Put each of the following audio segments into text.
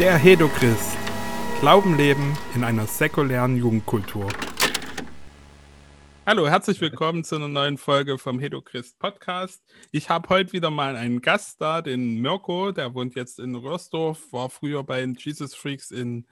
Der Hedochrist. Glauben leben in einer säkulären Jugendkultur. Hallo, herzlich willkommen zu einer neuen Folge vom Hedochrist Podcast. Ich habe heute wieder mal einen Gast da, den Mirko, der wohnt jetzt in Rösdorf, war früher bei den Jesus Freaks in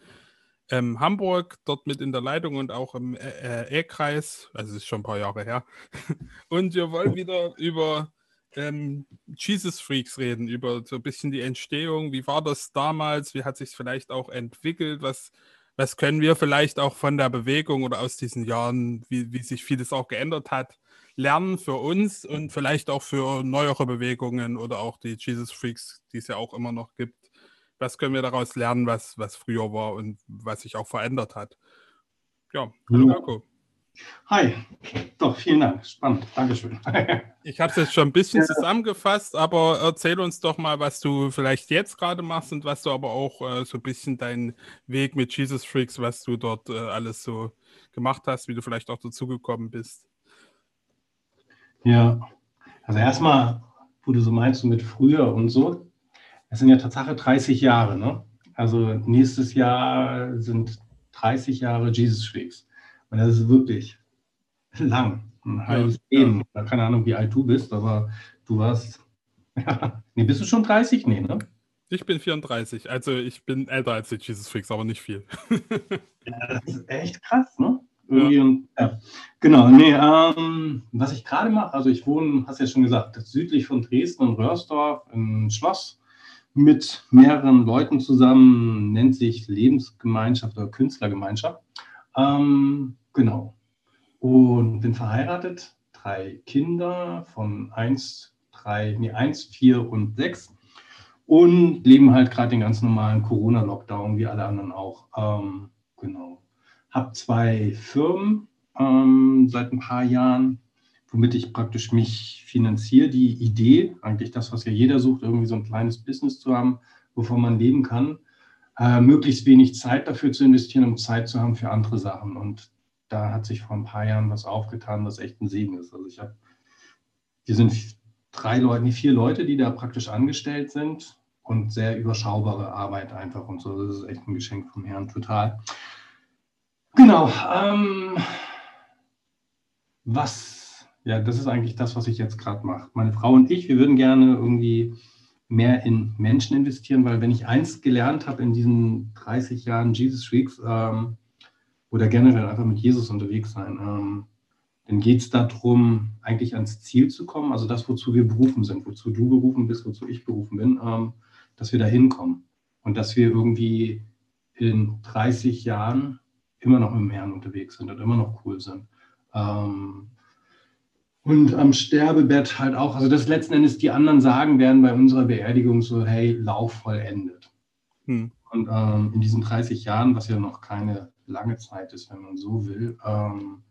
ähm, Hamburg, dort mit in der Leitung und auch im äh, äh, E-Kreis, also ist schon ein paar Jahre her. Und wir wollen wieder über ähm, Jesus Freaks reden, über so ein bisschen die Entstehung. Wie war das damals? Wie hat sich vielleicht auch entwickelt? Was, was können wir vielleicht auch von der Bewegung oder aus diesen Jahren, wie, wie sich vieles auch geändert hat, lernen für uns und vielleicht auch für neuere Bewegungen oder auch die Jesus Freaks, die es ja auch immer noch gibt. Was können wir daraus lernen, was, was früher war und was sich auch verändert hat? Ja, hallo Marco. Hi, doch, vielen Dank. Spannend. Dankeschön. ich habe es jetzt schon ein bisschen zusammengefasst, aber erzähl uns doch mal, was du vielleicht jetzt gerade machst und was du aber auch äh, so ein bisschen deinen Weg mit Jesus Freaks, was du dort äh, alles so gemacht hast, wie du vielleicht auch dazugekommen bist. Ja, also erstmal, wo du so meinst, mit früher und so, es sind ja Tatsache 30 Jahre, ne? Also nächstes Jahr sind 30 Jahre Jesus Freaks. Und das ist wirklich lang. Ein halbes ja, Leben. Ja. Keine Ahnung, wie alt du bist, aber du warst. Ja. Nee, bist du schon 30? Nee, ne? Ich bin 34. Also ich bin älter als die Jesus Freaks, aber nicht viel. ja, das ist echt krass, ne? Irgendwie ja. Und, ja. Genau, nee, ähm, was ich gerade mache, also ich wohne, hast ja schon gesagt, südlich von Dresden und Röhrsdorf im Schloss mit mehreren Leuten zusammen, nennt sich Lebensgemeinschaft oder Künstlergemeinschaft. Ähm, Genau. Und bin verheiratet, drei Kinder von eins, drei, nee, eins, vier und sechs. Und leben halt gerade den ganz normalen Corona-Lockdown, wie alle anderen auch. Ähm, genau. Hab zwei Firmen ähm, seit ein paar Jahren, womit ich praktisch mich finanziere. Die Idee, eigentlich das, was ja jeder sucht, irgendwie so ein kleines Business zu haben, wovon man leben kann. Äh, möglichst wenig Zeit dafür zu investieren, um Zeit zu haben für andere Sachen. Und da hat sich vor ein paar Jahren was aufgetan, was echt ein Segen ist. Also ich habe, wir sind drei Leute, nee, vier Leute, die da praktisch angestellt sind und sehr überschaubare Arbeit einfach und so. Das ist echt ein Geschenk vom Herrn, total. Genau. Ähm, was, ja, das ist eigentlich das, was ich jetzt gerade mache. Meine Frau und ich, wir würden gerne irgendwie mehr in Menschen investieren, weil wenn ich eins gelernt habe in diesen 30 Jahren Jesus Weeks, ähm, oder generell einfach mit Jesus unterwegs sein. Ähm, dann geht es darum, eigentlich ans Ziel zu kommen, also das, wozu wir berufen sind, wozu du berufen bist, wozu ich berufen bin, ähm, dass wir da hinkommen und dass wir irgendwie in 30 Jahren immer noch mit dem Herrn unterwegs sind und immer noch cool sind. Ähm, und am Sterbebett halt auch, also das letzten Endes die anderen sagen werden bei unserer Beerdigung so, hey, Lauf vollendet. Hm. Und ähm, in diesen 30 Jahren, was ja noch keine lange Zeit ist, wenn man so will, ähm,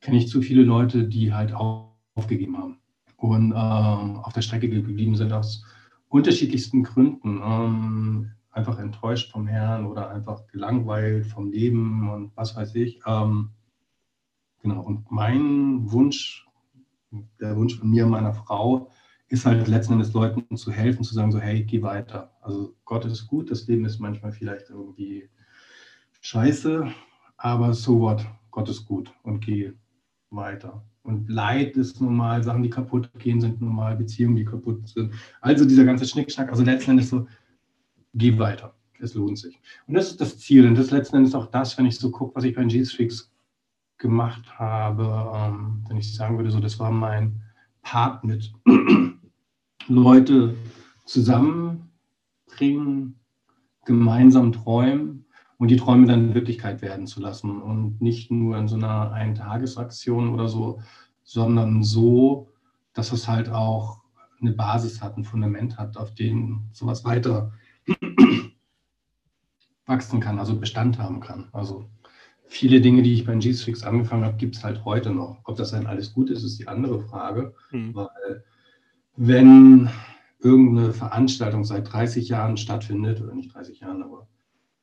kenne ich zu viele Leute, die halt aufgegeben haben und ähm, auf der Strecke geblieben sind aus unterschiedlichsten Gründen. Ähm, einfach enttäuscht vom Herrn oder einfach gelangweilt vom Leben und was weiß ich. Ähm, genau, und mein Wunsch, der Wunsch von mir und meiner Frau, ist halt letzten Endes Leuten zu helfen, zu sagen, so, hey, geh weiter. Also Gott ist gut, das Leben ist manchmal vielleicht irgendwie scheiße, aber so what, Gott ist gut und geh weiter. Und Leid ist normal, Sachen, die kaputt gehen, sind normal, Beziehungen, die kaputt sind. Also dieser ganze Schnickschnack, also letzten Endes so, geh weiter. Es lohnt sich. Und das ist das Ziel. Und das ist letzten Endes auch das, wenn ich so gucke, was ich bei Jesus Freaks gemacht habe, ähm, wenn ich sagen würde, so, das war mein Part mit Leute zusammenbringen, gemeinsam träumen und die Träume dann Wirklichkeit werden zu lassen und nicht nur in so einer Eintagesaktion oder so, sondern so, dass es halt auch eine Basis hat, ein Fundament hat, auf dem sowas weiter wachsen kann, also Bestand haben kann. Also viele Dinge, die ich bei Fix angefangen habe, gibt es halt heute noch. Ob das dann alles gut ist, ist die andere Frage. Mhm. Weil wenn irgendeine Veranstaltung seit 30 Jahren stattfindet, oder nicht 30 Jahren, aber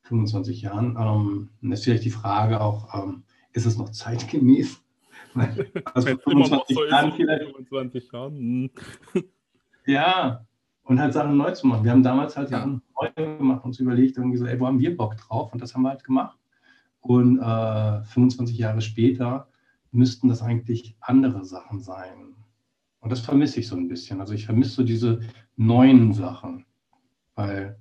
25 Jahren. Ähm, ist vielleicht die Frage auch, ähm, ist es noch zeitgemäß? Also 25 so Jahren vielleicht. 25 Jahren. Hm. Ja, und halt Sachen neu zu machen. Wir haben damals halt Sachen neu gemacht, uns überlegt, irgendwie so, ey, wo haben wir Bock drauf? Und das haben wir halt gemacht. Und äh, 25 Jahre später müssten das eigentlich andere Sachen sein. Und das vermisse ich so ein bisschen. Also ich vermisse so diese neuen Sachen. Weil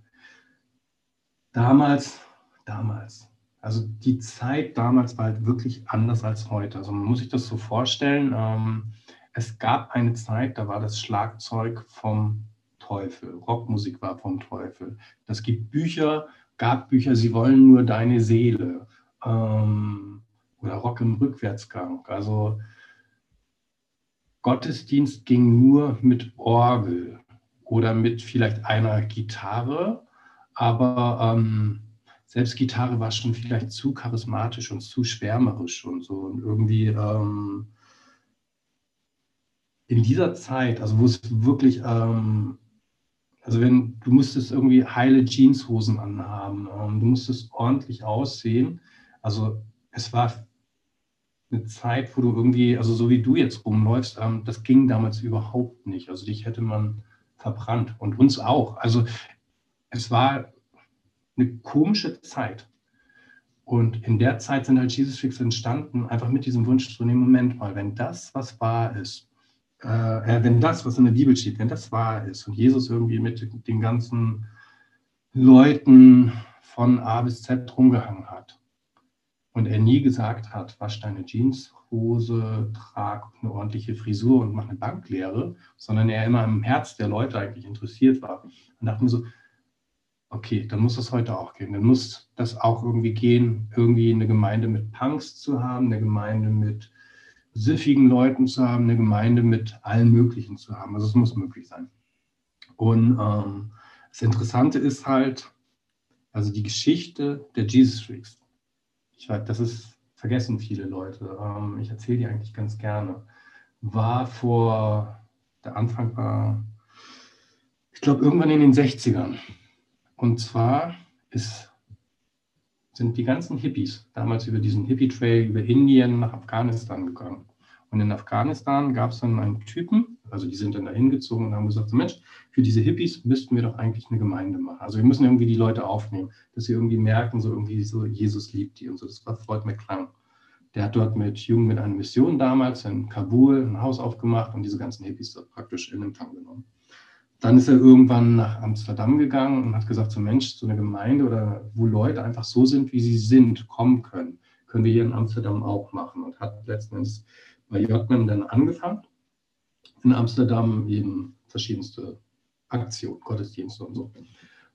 damals, damals, also die Zeit damals war halt wirklich anders als heute. Also man muss sich das so vorstellen. Ähm, es gab eine Zeit, da war das Schlagzeug vom Teufel. Rockmusik war vom Teufel. Das gibt Bücher, gab Bücher, sie wollen nur deine Seele. Ähm, oder Rock im Rückwärtsgang. Also Gottesdienst ging nur mit Orgel oder mit vielleicht einer Gitarre, aber ähm, selbst Gitarre war schon vielleicht zu charismatisch und zu schwärmerisch und so. Und irgendwie ähm, in dieser Zeit, also wo es wirklich, ähm, also wenn du musstest irgendwie heile Jeanshosen anhaben, ähm, du musstest ordentlich aussehen. Also es war eine Zeit, wo du irgendwie, also so wie du jetzt rumläufst, ähm, das ging damals überhaupt nicht. Also dich hätte man verbrannt und uns auch. Also es war eine komische Zeit. Und in der Zeit sind halt Jesus Freaks entstanden, einfach mit diesem Wunsch zu dem Moment mal, wenn das, was wahr ist, äh, wenn das, was in der Bibel steht, wenn das wahr ist und Jesus irgendwie mit den ganzen Leuten von A bis Z rumgehangen hat und er nie gesagt hat, wasch deine Jeanshose, trag eine ordentliche Frisur und mach eine Banklehre, sondern er immer im Herz der Leute eigentlich interessiert war. Und dachte mir so, okay, dann muss das heute auch gehen. Dann muss das auch irgendwie gehen, irgendwie eine Gemeinde mit Punks zu haben, eine Gemeinde mit süffigen Leuten zu haben, eine Gemeinde mit allen möglichen zu haben. Also es muss möglich sein. Und ähm, das Interessante ist halt, also die Geschichte der Jesus Freaks. Ich weiß, das ist vergessen viele Leute. Ähm, ich erzähle die eigentlich ganz gerne. War vor, der Anfang war, ich glaube, irgendwann in den 60ern. Und zwar ist, sind die ganzen Hippies damals über diesen Hippie-Trail über Indien nach Afghanistan gegangen. Und in Afghanistan gab es dann einen Typen, also die sind dann da hingezogen und haben gesagt, so Mensch, für diese Hippies müssten wir doch eigentlich eine Gemeinde machen. Also wir müssen irgendwie die Leute aufnehmen, dass sie irgendwie merken, so irgendwie so, Jesus liebt die und so. Das war Freud McClung. Der hat dort mit Jungen mit einer Mission damals in Kabul ein Haus aufgemacht und diese ganzen Hippies praktisch in Empfang genommen. Dann ist er irgendwann nach Amsterdam gegangen und hat gesagt, so Mensch, so eine Gemeinde oder wo Leute einfach so sind, wie sie sind, kommen können, können wir hier in Amsterdam auch machen und hat letzten bei Jörgmann dann angefangen. In Amsterdam eben verschiedenste Aktionen, Gottesdienste und so.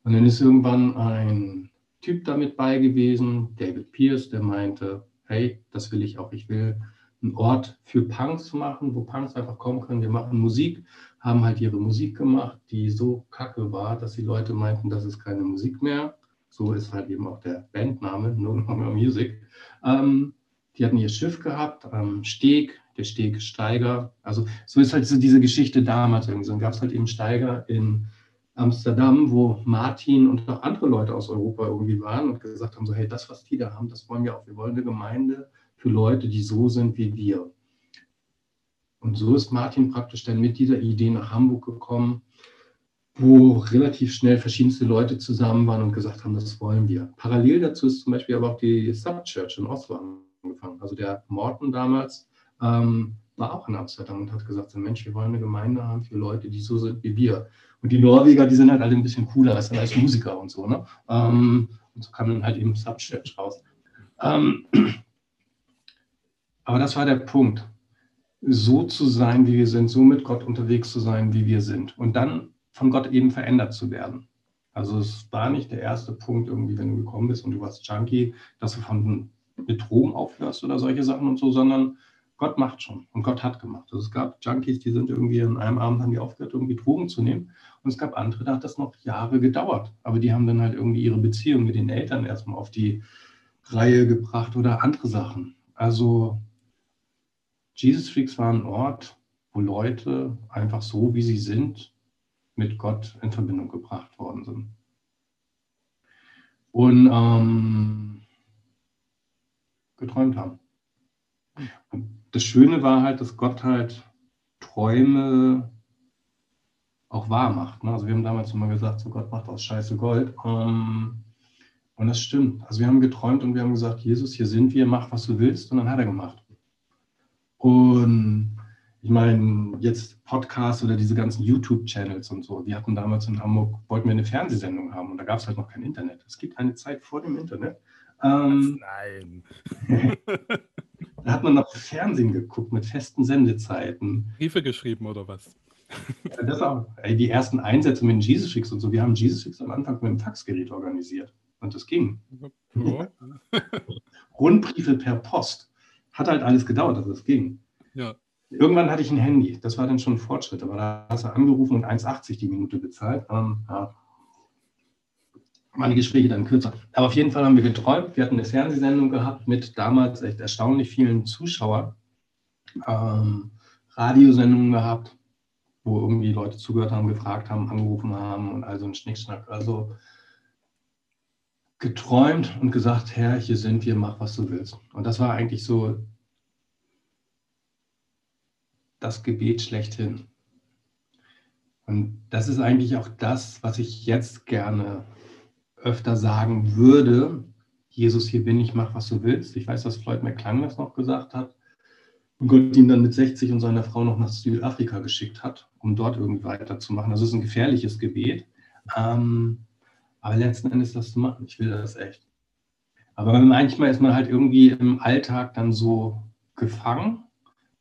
Und dann ist irgendwann ein Typ damit bei gewesen, David Pierce, der meinte, hey, das will ich auch, ich will einen Ort für Punks machen, wo Punks einfach kommen können. Wir machen Musik, haben halt ihre Musik gemacht, die so kacke war, dass die Leute meinten, das ist keine Musik mehr. So ist halt eben auch der Bandname, No Longer Music. Ähm, die hatten ihr Schiff gehabt am Steg, der Steg Steiger. Also so ist halt so diese Geschichte damals irgendwie. Dann gab es halt eben Steiger in Amsterdam, wo Martin und auch andere Leute aus Europa irgendwie waren und gesagt haben, so hey, das, was die da haben, das wollen wir auch. Wir wollen eine Gemeinde für Leute, die so sind wie wir. Und so ist Martin praktisch dann mit dieser Idee nach Hamburg gekommen, wo relativ schnell verschiedenste Leute zusammen waren und gesagt haben, das wollen wir. Parallel dazu ist zum Beispiel aber auch die Subchurch in Oslo angefangen. Also der Morten damals ähm, war auch in Amsterdam und hat gesagt, Mensch, wir wollen eine Gemeinde haben für Leute, die so sind wie wir. Und die Norweger, die sind halt alle ein bisschen cooler als, als Musiker und so. Ne? Ähm, und so kam dann halt eben Subchurch raus. Ähm, aber das war der Punkt. So zu sein, wie wir sind, so mit Gott unterwegs zu sein, wie wir sind. Und dann von Gott eben verändert zu werden. Also es war nicht der erste Punkt, irgendwie, wenn du gekommen bist und du warst Junkie, dass du von mit Drogen aufhörst oder solche Sachen und so, sondern Gott macht schon und Gott hat gemacht. Also es gab Junkies, die sind irgendwie an einem Abend haben die aufgehört, irgendwie Drogen zu nehmen. Und es gab andere, da hat das noch Jahre gedauert. Aber die haben dann halt irgendwie ihre Beziehung mit den Eltern erstmal auf die Reihe gebracht oder andere Sachen. Also Jesus Freaks war ein Ort, wo Leute einfach so, wie sie sind, mit Gott in Verbindung gebracht worden sind. Und ähm, geträumt haben. Und das Schöne war halt, dass Gott halt Träume auch wahr macht. Ne? Also wir haben damals immer gesagt, so Gott macht aus Scheiße Gold. Ähm, und das stimmt. Also wir haben geträumt und wir haben gesagt, Jesus, hier sind wir, mach, was du willst. Und dann hat er gemacht. Und ich meine, jetzt Podcasts oder diese ganzen YouTube-Channels und so. Wir hatten damals in Hamburg, wollten wir eine Fernsehsendung haben und da gab es halt noch kein Internet. Es gibt eine Zeit vor dem Internet. Ähm, Nein. da hat man noch Fernsehen geguckt mit festen Sendezeiten. Briefe geschrieben oder was? das auch. Ey, die ersten Einsätze mit den Jesus Fix und so. Wir haben Jesus Fix am Anfang mit dem Faxgerät organisiert. Und das ging. Ja. Rundbriefe per Post. Hat halt alles gedauert, dass es ging. Ja. Irgendwann hatte ich ein Handy. Das war dann schon ein Fortschritt. Aber da hast du angerufen und 1,80 die Minute bezahlt. Ähm, ja. Meine Gespräche dann kürzer. Aber auf jeden Fall haben wir geträumt. Wir hatten eine Fernsehsendung gehabt mit damals echt erstaunlich vielen Zuschauern. Ähm, Radiosendungen gehabt wo irgendwie Leute zugehört haben, gefragt haben, angerufen haben und also ein Schnickschnack. Also geträumt und gesagt, Herr, hier sind wir, mach, was du willst. Und das war eigentlich so das Gebet schlechthin. Und das ist eigentlich auch das, was ich jetzt gerne öfter sagen würde. Jesus, hier bin ich, mach, was du willst. Ich weiß, dass Floyd McClung das noch gesagt hat und Gott ihn dann mit 60 und seiner Frau noch nach Südafrika geschickt hat, um dort irgendwie weiterzumachen. Das ist ein gefährliches Gebet. Ähm, aber letzten Endes das zu machen, ich will das echt. Aber manchmal ist man halt irgendwie im Alltag dann so gefangen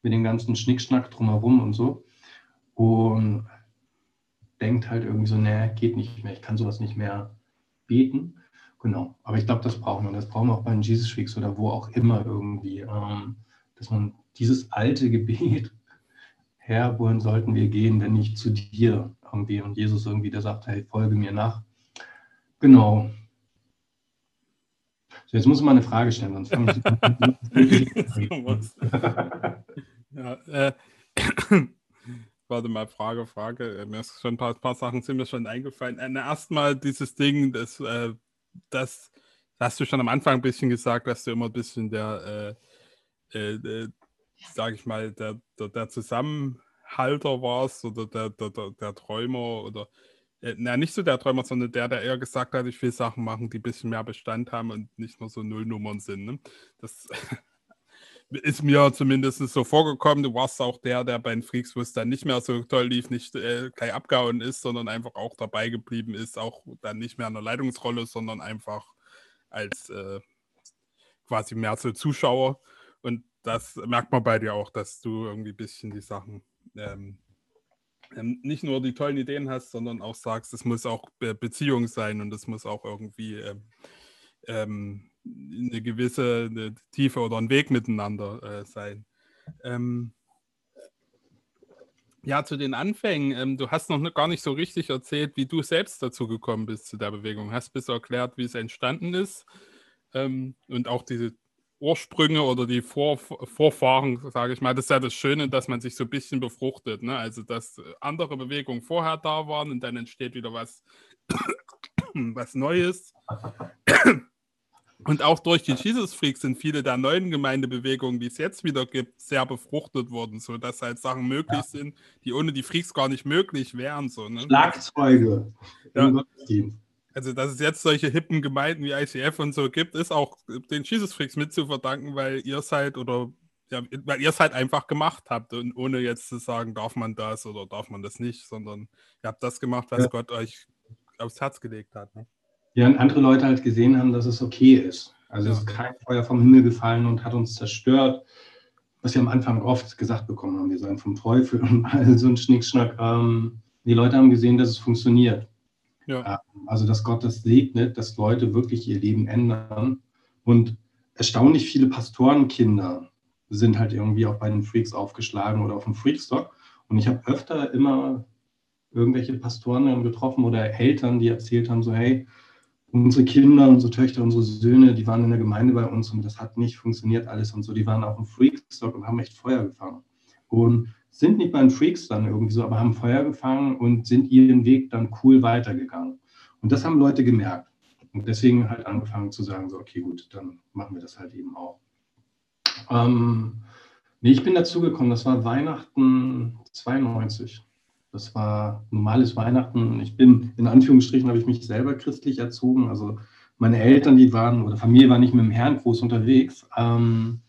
mit dem ganzen Schnickschnack drumherum und so und denkt halt irgendwie so, nee, geht nicht mehr, ich kann sowas nicht mehr beten. Genau, aber ich glaube, das brauchen wir. Das brauchen wir auch bei den Jesus Weeks oder wo auch immer irgendwie, ähm, dass man dieses alte Gebet, Herr, wohin sollten wir gehen, wenn nicht zu dir? Irgendwie. Und Jesus irgendwie, der sagt, hey, folge mir nach. Genau. So, jetzt muss ich mal eine Frage stellen, sonst fange ich ja, äh, Warte mal, Frage, Frage. Äh, mir ist schon ein paar, paar Sachen sind mir schon eingefallen. Äh, erstmal dieses Ding, das, äh, das, hast du schon am Anfang ein bisschen gesagt, dass du immer ein bisschen der äh, äh, sage ich mal, der, der, der Zusammenhalter warst oder der, der, der, der Träumer oder na, nicht so der Träumer, sondern der, der eher gesagt hat, ich will Sachen machen, die ein bisschen mehr Bestand haben und nicht nur so Nullnummern sind. Ne? Das ist mir zumindest so vorgekommen. Du warst auch der, der bei den Freaks, wo es dann nicht mehr so toll lief, nicht äh, gleich abgehauen ist, sondern einfach auch dabei geblieben ist, auch dann nicht mehr in der Leitungsrolle, sondern einfach als äh, quasi mehr so Zuschauer. Und das merkt man bei dir auch, dass du irgendwie ein bisschen die Sachen ähm, nicht nur die tollen Ideen hast, sondern auch sagst, es muss auch Be Beziehung sein und es muss auch irgendwie ähm, ähm, eine gewisse eine Tiefe oder ein Weg miteinander äh, sein. Ähm, ja, zu den Anfängen. Ähm, du hast noch gar nicht so richtig erzählt, wie du selbst dazu gekommen bist zu der Bewegung. Hast bis erklärt, wie es entstanden ist und auch diese Ursprünge oder die Vor Vorfahren, sage ich mal, das ist ja das Schöne, dass man sich so ein bisschen befruchtet. Ne? Also, dass andere Bewegungen vorher da waren und dann entsteht wieder was, was Neues. Und auch durch die Jesus Freaks sind viele der neuen Gemeindebewegungen, die es jetzt wieder gibt, sehr befruchtet worden, sodass halt Sachen möglich ja. sind, die ohne die Freaks gar nicht möglich wären. So, ne? Schlagzeuge. Ja. Also, dass es jetzt solche hippen Gemeinden wie ICF und so gibt, ist auch den Jesus Freaks mit zu verdanken, weil ihr es halt oder ja, weil ihr es halt einfach gemacht habt und ohne jetzt zu sagen, darf man das oder darf man das nicht, sondern ihr habt das gemacht, was ja. Gott euch aufs Herz gelegt hat. Ne? Ja, und andere Leute halt gesehen haben, dass es okay ist. Also ja. es ist kein Feuer vom Himmel gefallen und hat uns zerstört, was wir am Anfang oft gesagt bekommen haben, wir seien vom Teufel und all so ein Schnickschnack. Ähm, die Leute haben gesehen, dass es funktioniert. Ja. Ähm, also, dass Gott das segnet, dass Leute wirklich ihr Leben ändern. Und erstaunlich viele Pastorenkinder sind halt irgendwie auch bei den Freaks aufgeschlagen oder auf dem Freakstock. Und ich habe öfter immer irgendwelche Pastoren getroffen oder Eltern, die erzählt haben, so hey, unsere Kinder, unsere Töchter, unsere Söhne, die waren in der Gemeinde bei uns und das hat nicht funktioniert alles und so. Die waren auf dem Freakstock und haben echt Feuer gefangen. Und sind nicht bei den Freaks dann irgendwie so, aber haben Feuer gefangen und sind ihren Weg dann cool weitergegangen. Und das haben Leute gemerkt. Und deswegen halt angefangen zu sagen, so, okay, gut, dann machen wir das halt eben auch. Ähm, nee, ich bin dazugekommen, das war Weihnachten 92. Das war normales Weihnachten. Ich bin, in Anführungsstrichen, habe ich mich selber christlich erzogen. Also meine Eltern, die waren, oder Familie war nicht mit dem Herrn groß unterwegs. Ähm,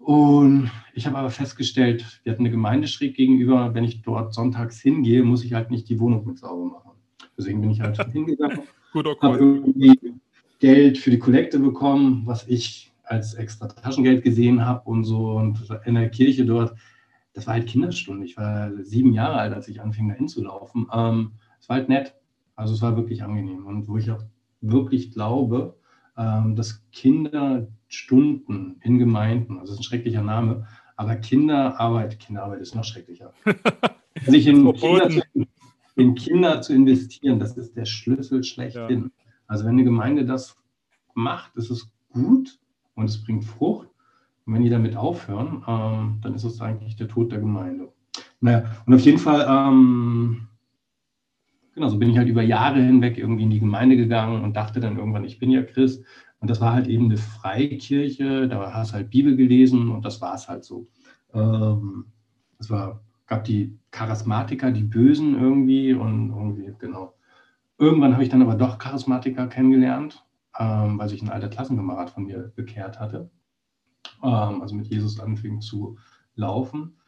und ich habe aber festgestellt, wir hatten eine Gemeinde schräg gegenüber. Wenn ich dort sonntags hingehe, muss ich halt nicht die Wohnung mit sauber machen. Deswegen bin ich halt hingegangen. habe irgendwie Geld für die Kollekte bekommen, was ich als extra Taschengeld gesehen habe und so. Und in der Kirche dort, das war halt Kinderstunde. Ich war sieben Jahre alt, als ich anfing, dahin zu laufen. Ähm, es war halt nett. Also es war wirklich angenehm. Und wo ich auch wirklich glaube, ähm, dass Kinderstunden in Gemeinden, also das ist ein schrecklicher Name, aber Kinderarbeit, Kinderarbeit ist noch schrecklicher. Sich in Kinder, zu, in Kinder zu investieren, das ist der Schlüssel schlechthin. Ja. Also wenn eine Gemeinde das macht, ist es gut und es bringt Frucht. Und wenn die damit aufhören, ähm, dann ist es eigentlich der Tod der Gemeinde. Naja, und auf jeden Fall, ähm, genau, so bin ich halt über Jahre hinweg irgendwie in die Gemeinde gegangen und dachte dann irgendwann, ich bin ja Christ. Und das war halt eben eine Freikirche, da hast halt Bibel gelesen und das war es halt so. Ähm, es war, gab die Charismatiker, die Bösen irgendwie und irgendwie, genau. Irgendwann habe ich dann aber doch Charismatiker kennengelernt, ähm, weil sich ein alter Klassenkamerad von mir bekehrt hatte. Ähm, also mit Jesus anfing zu laufen.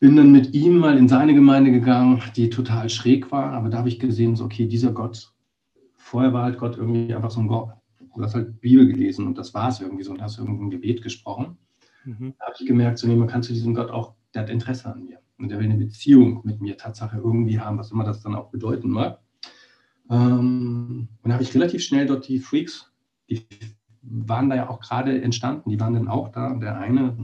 Bin dann mit ihm mal in seine Gemeinde gegangen, die total schräg war, aber da habe ich gesehen, so, okay, dieser Gott, vorher war halt Gott irgendwie einfach so ein Gott, du hast halt Bibel gelesen und das war es irgendwie so und hast irgendein Gebet gesprochen. Mhm. Da habe ich gemerkt, so, nee, man kann zu diesem Gott auch, der hat Interesse an mir und der will eine Beziehung mit mir Tatsache irgendwie haben, was immer das dann auch bedeuten mag. Ähm, und habe ich relativ schnell dort die Freaks, die waren da ja auch gerade entstanden, die waren dann auch da. Der eine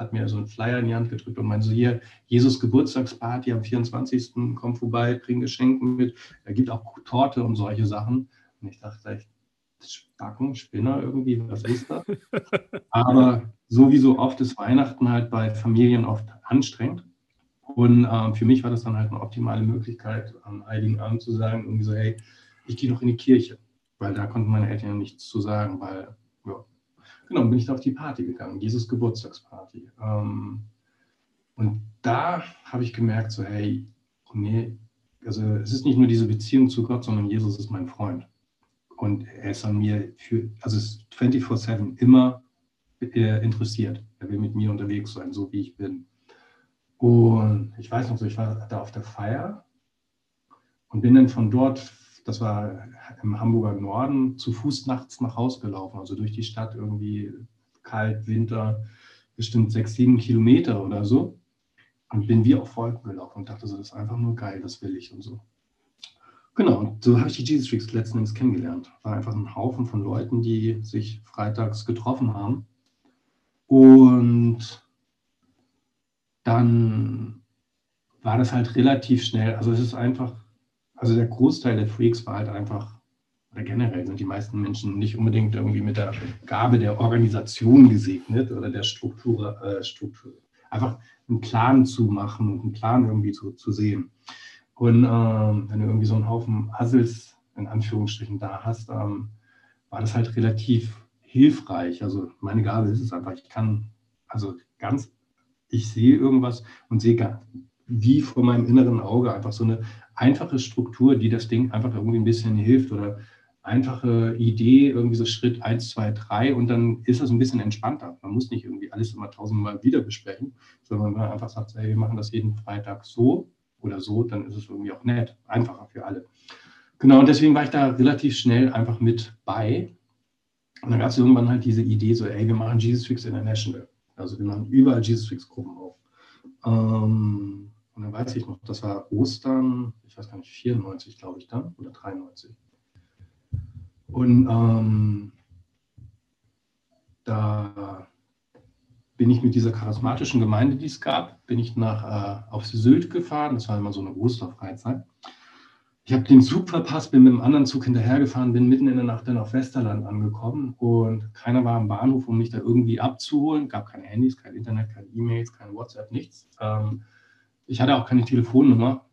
hat mir so einen Flyer in die Hand gedrückt und meinte so, hier, Jesus Geburtstagsparty am 24. komm vorbei, bring Geschenke mit. Er gibt auch Torte und solche Sachen. Und ich dachte echt, Spacken, Spinner irgendwie, was ist das? Aber so wie so oft ist Weihnachten halt bei Familien oft anstrengend. Und ähm, für mich war das dann halt eine optimale Möglichkeit, am Heiligen Abend zu sagen, irgendwie so, hey, ich gehe noch in die Kirche, weil da konnten meine Eltern ja nichts zu sagen, weil, genau, bin ich da auf die Party gegangen, Jesus Geburtstagsparty. Ähm, und da habe ich gemerkt, so, hey, nee, also es ist nicht nur diese Beziehung zu Gott, sondern Jesus ist mein Freund. Und er ist an mir für, also ist 24-7 immer äh, interessiert. Er will mit mir unterwegs sein, so wie ich bin. Und ich weiß noch so, ich war da auf der Feier und bin dann von dort, das war im Hamburger Norden, zu Fuß nachts nach Hause gelaufen, also durch die Stadt irgendwie kalt, Winter, bestimmt sechs, sieben Kilometer oder so. Und bin wie auf Wolken gelaufen und dachte so, das ist einfach nur geil, das will ich und so. Genau, und so habe ich die Jesus Freaks letzten Endes kennengelernt. War einfach ein Haufen von Leuten, die sich freitags getroffen haben. Und dann war das halt relativ schnell. Also es ist einfach, also der Großteil der Freaks war halt einfach, oder generell sind die meisten Menschen nicht unbedingt irgendwie mit der Gabe der Organisation gesegnet oder der Struktur, äh, Struktur. Einfach einen Plan zu machen und einen Plan irgendwie zu, zu sehen. Und ähm, wenn du irgendwie so einen Haufen Assels in Anführungsstrichen da hast, ähm, war das halt relativ hilfreich. Also meine Gabe ist es einfach, ich kann also ganz ich sehe irgendwas und sehe wie vor meinem inneren Auge einfach so eine einfache Struktur, die das Ding einfach irgendwie ein bisschen hilft oder einfache Idee, irgendwie so Schritt 1, 2, 3 und dann ist das ein bisschen entspannter. Man muss nicht irgendwie alles immer tausendmal wieder besprechen, sondern wenn man einfach sagt, hey, wir machen das jeden Freitag so oder so, dann ist es irgendwie auch nett, einfacher für alle. Genau, und deswegen war ich da relativ schnell einfach mit bei. Und dann gab es irgendwann halt diese Idee, so, ey, wir machen Jesus Fix International. Also wir machen überall Jesus Fix Gruppen auf. Ähm, und dann weiß ich noch, das war Ostern, ich weiß gar nicht, 94 glaube ich dann oder 93. Und ähm, da bin ich mit dieser charismatischen Gemeinde, die es gab, bin ich nach, äh, auf Sylt gefahren. Das war immer so eine Osterfreizeit. Ich habe den Zug verpasst, bin mit einem anderen Zug hinterhergefahren, bin mitten in der Nacht dann auf Westerland angekommen und keiner war am Bahnhof, um mich da irgendwie abzuholen. Gab keine Handys, kein Internet, keine E-Mails, kein WhatsApp, nichts. Ähm, ich hatte auch keine Telefonnummer.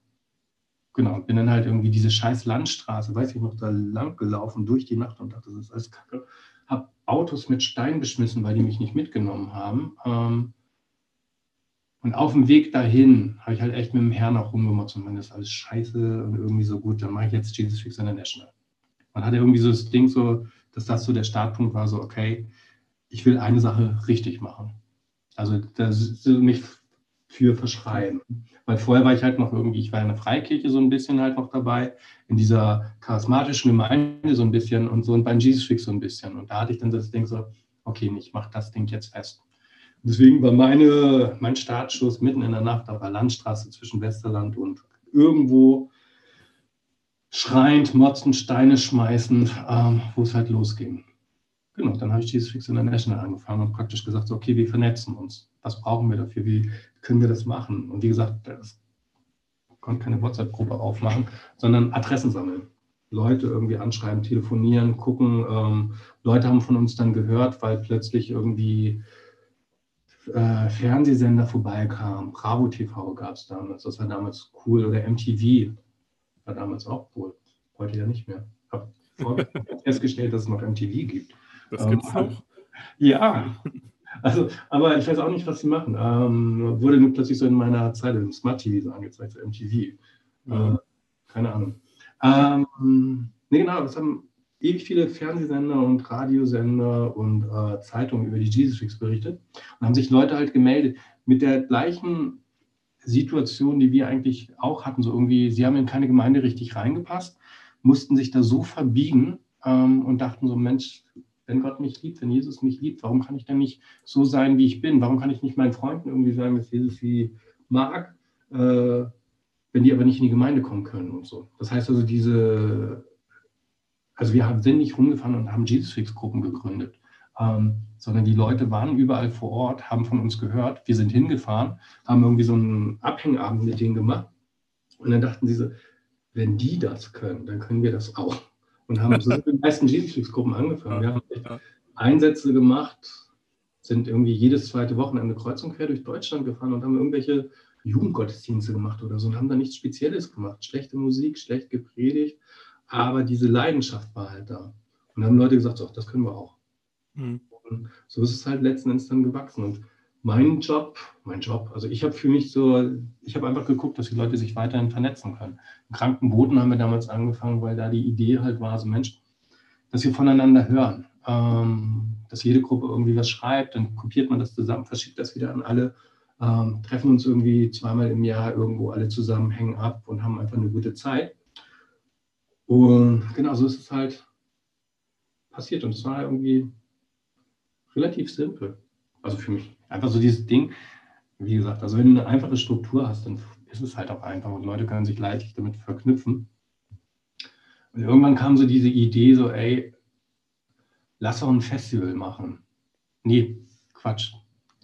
Genau, bin dann halt irgendwie diese scheiß Landstraße, weiß ich noch, da lang gelaufen durch die Nacht und dachte, das ist alles kacke. Hab Autos mit Stein beschmissen, weil die mich nicht mitgenommen haben. Ähm, Und auf dem Weg dahin habe ich halt echt mit dem Herrn auch rumgemacht und man ist alles scheiße und irgendwie so gut, dann mache ich jetzt Jesus Freaks International. Man hatte irgendwie so das Ding so, dass das so der Startpunkt war, so okay, ich will eine Sache richtig machen. Also das mich für verschreiben. Weil vorher war ich halt noch irgendwie, ich war in der Freikirche so ein bisschen halt noch dabei, in dieser charismatischen Gemeinde so ein bisschen und so und beim Jesus Freak so ein bisschen. Und da hatte ich dann das Ding so, okay, ich mache das Ding jetzt fest. Und deswegen war meine, mein Startschuss mitten in der Nacht auf der Landstraße zwischen Westerland und irgendwo schreiend, motzend, Steine schmeißend, ähm, wo es halt losging. Genau, dann habe ich Jesus Freaks International angefangen und praktisch gesagt, so, okay, wir vernetzen uns. Was brauchen wir dafür? Wie können wir das machen? Und wie gesagt, das konnte keine WhatsApp-Gruppe aufmachen, sondern Adressen sammeln. Leute irgendwie anschreiben, telefonieren, gucken. Ähm, Leute haben von uns dann gehört, weil plötzlich irgendwie äh, Fernsehsender vorbeikamen. Bravo TV gab es damals, das war damals cool. Oder MTV war damals auch cool. Heute ja nicht mehr. Ich habe festgestellt, dass es noch MTV gibt. Das ähm, gibt's noch? Ja. Also, aber ich weiß auch nicht, was sie machen. Ähm, wurde nur plötzlich so in meiner Zeit im Smart TV so angezeigt, so MTV. Mhm. Äh, keine Ahnung. Ähm, nee, genau, es haben ewig viele Fernsehsender und Radiosender und äh, Zeitungen über die Jesus Freaks berichtet und haben sich Leute halt gemeldet mit der gleichen Situation, die wir eigentlich auch hatten. So irgendwie, sie haben in keine Gemeinde richtig reingepasst, mussten sich da so verbiegen ähm, und dachten so, Mensch, wenn Gott mich liebt, wenn Jesus mich liebt, warum kann ich denn nicht so sein, wie ich bin? Warum kann ich nicht meinen Freunden irgendwie sagen, dass Jesus sie mag, äh, wenn die aber nicht in die Gemeinde kommen können und so? Das heißt also, diese, also wir sind nicht rumgefahren und haben Jesus-Fix-Gruppen gegründet, ähm, sondern die Leute waren überall vor Ort, haben von uns gehört, wir sind hingefahren, haben irgendwie so einen Abhängabend mit denen gemacht und dann dachten sie so, wenn die das können, dann können wir das auch und haben so die meisten Jesus-Gruppen angefangen. Wir haben Einsätze gemacht, sind irgendwie jedes zweite Wochenende kreuz und quer durch Deutschland gefahren und haben irgendwelche Jugendgottesdienste gemacht oder so und haben da nichts Spezielles gemacht. Schlechte Musik, schlecht gepredigt, aber diese Leidenschaft war halt da. Und haben Leute gesagt, so, das können wir auch. Mhm. Und so ist es halt letzten Endes dann gewachsen. Und mein Job, mein Job, also ich habe für mich so, ich habe einfach geguckt, dass die Leute sich weiterhin vernetzen können. Im Krankenboten haben wir damals angefangen, weil da die Idee halt war, so Mensch, dass wir voneinander hören, ähm, dass jede Gruppe irgendwie was schreibt, dann kopiert man das zusammen, verschickt das wieder an alle, ähm, treffen uns irgendwie zweimal im Jahr irgendwo alle zusammen, hängen ab und haben einfach eine gute Zeit. Und genau so ist es halt passiert und es war irgendwie relativ simpel, also für mich. Einfach so dieses Ding, wie gesagt, also wenn du eine einfache Struktur hast, dann ist es halt auch einfach und Leute können sich leicht damit verknüpfen. Und irgendwann kam so diese Idee, so, ey, lass doch ein Festival machen. Nee, Quatsch.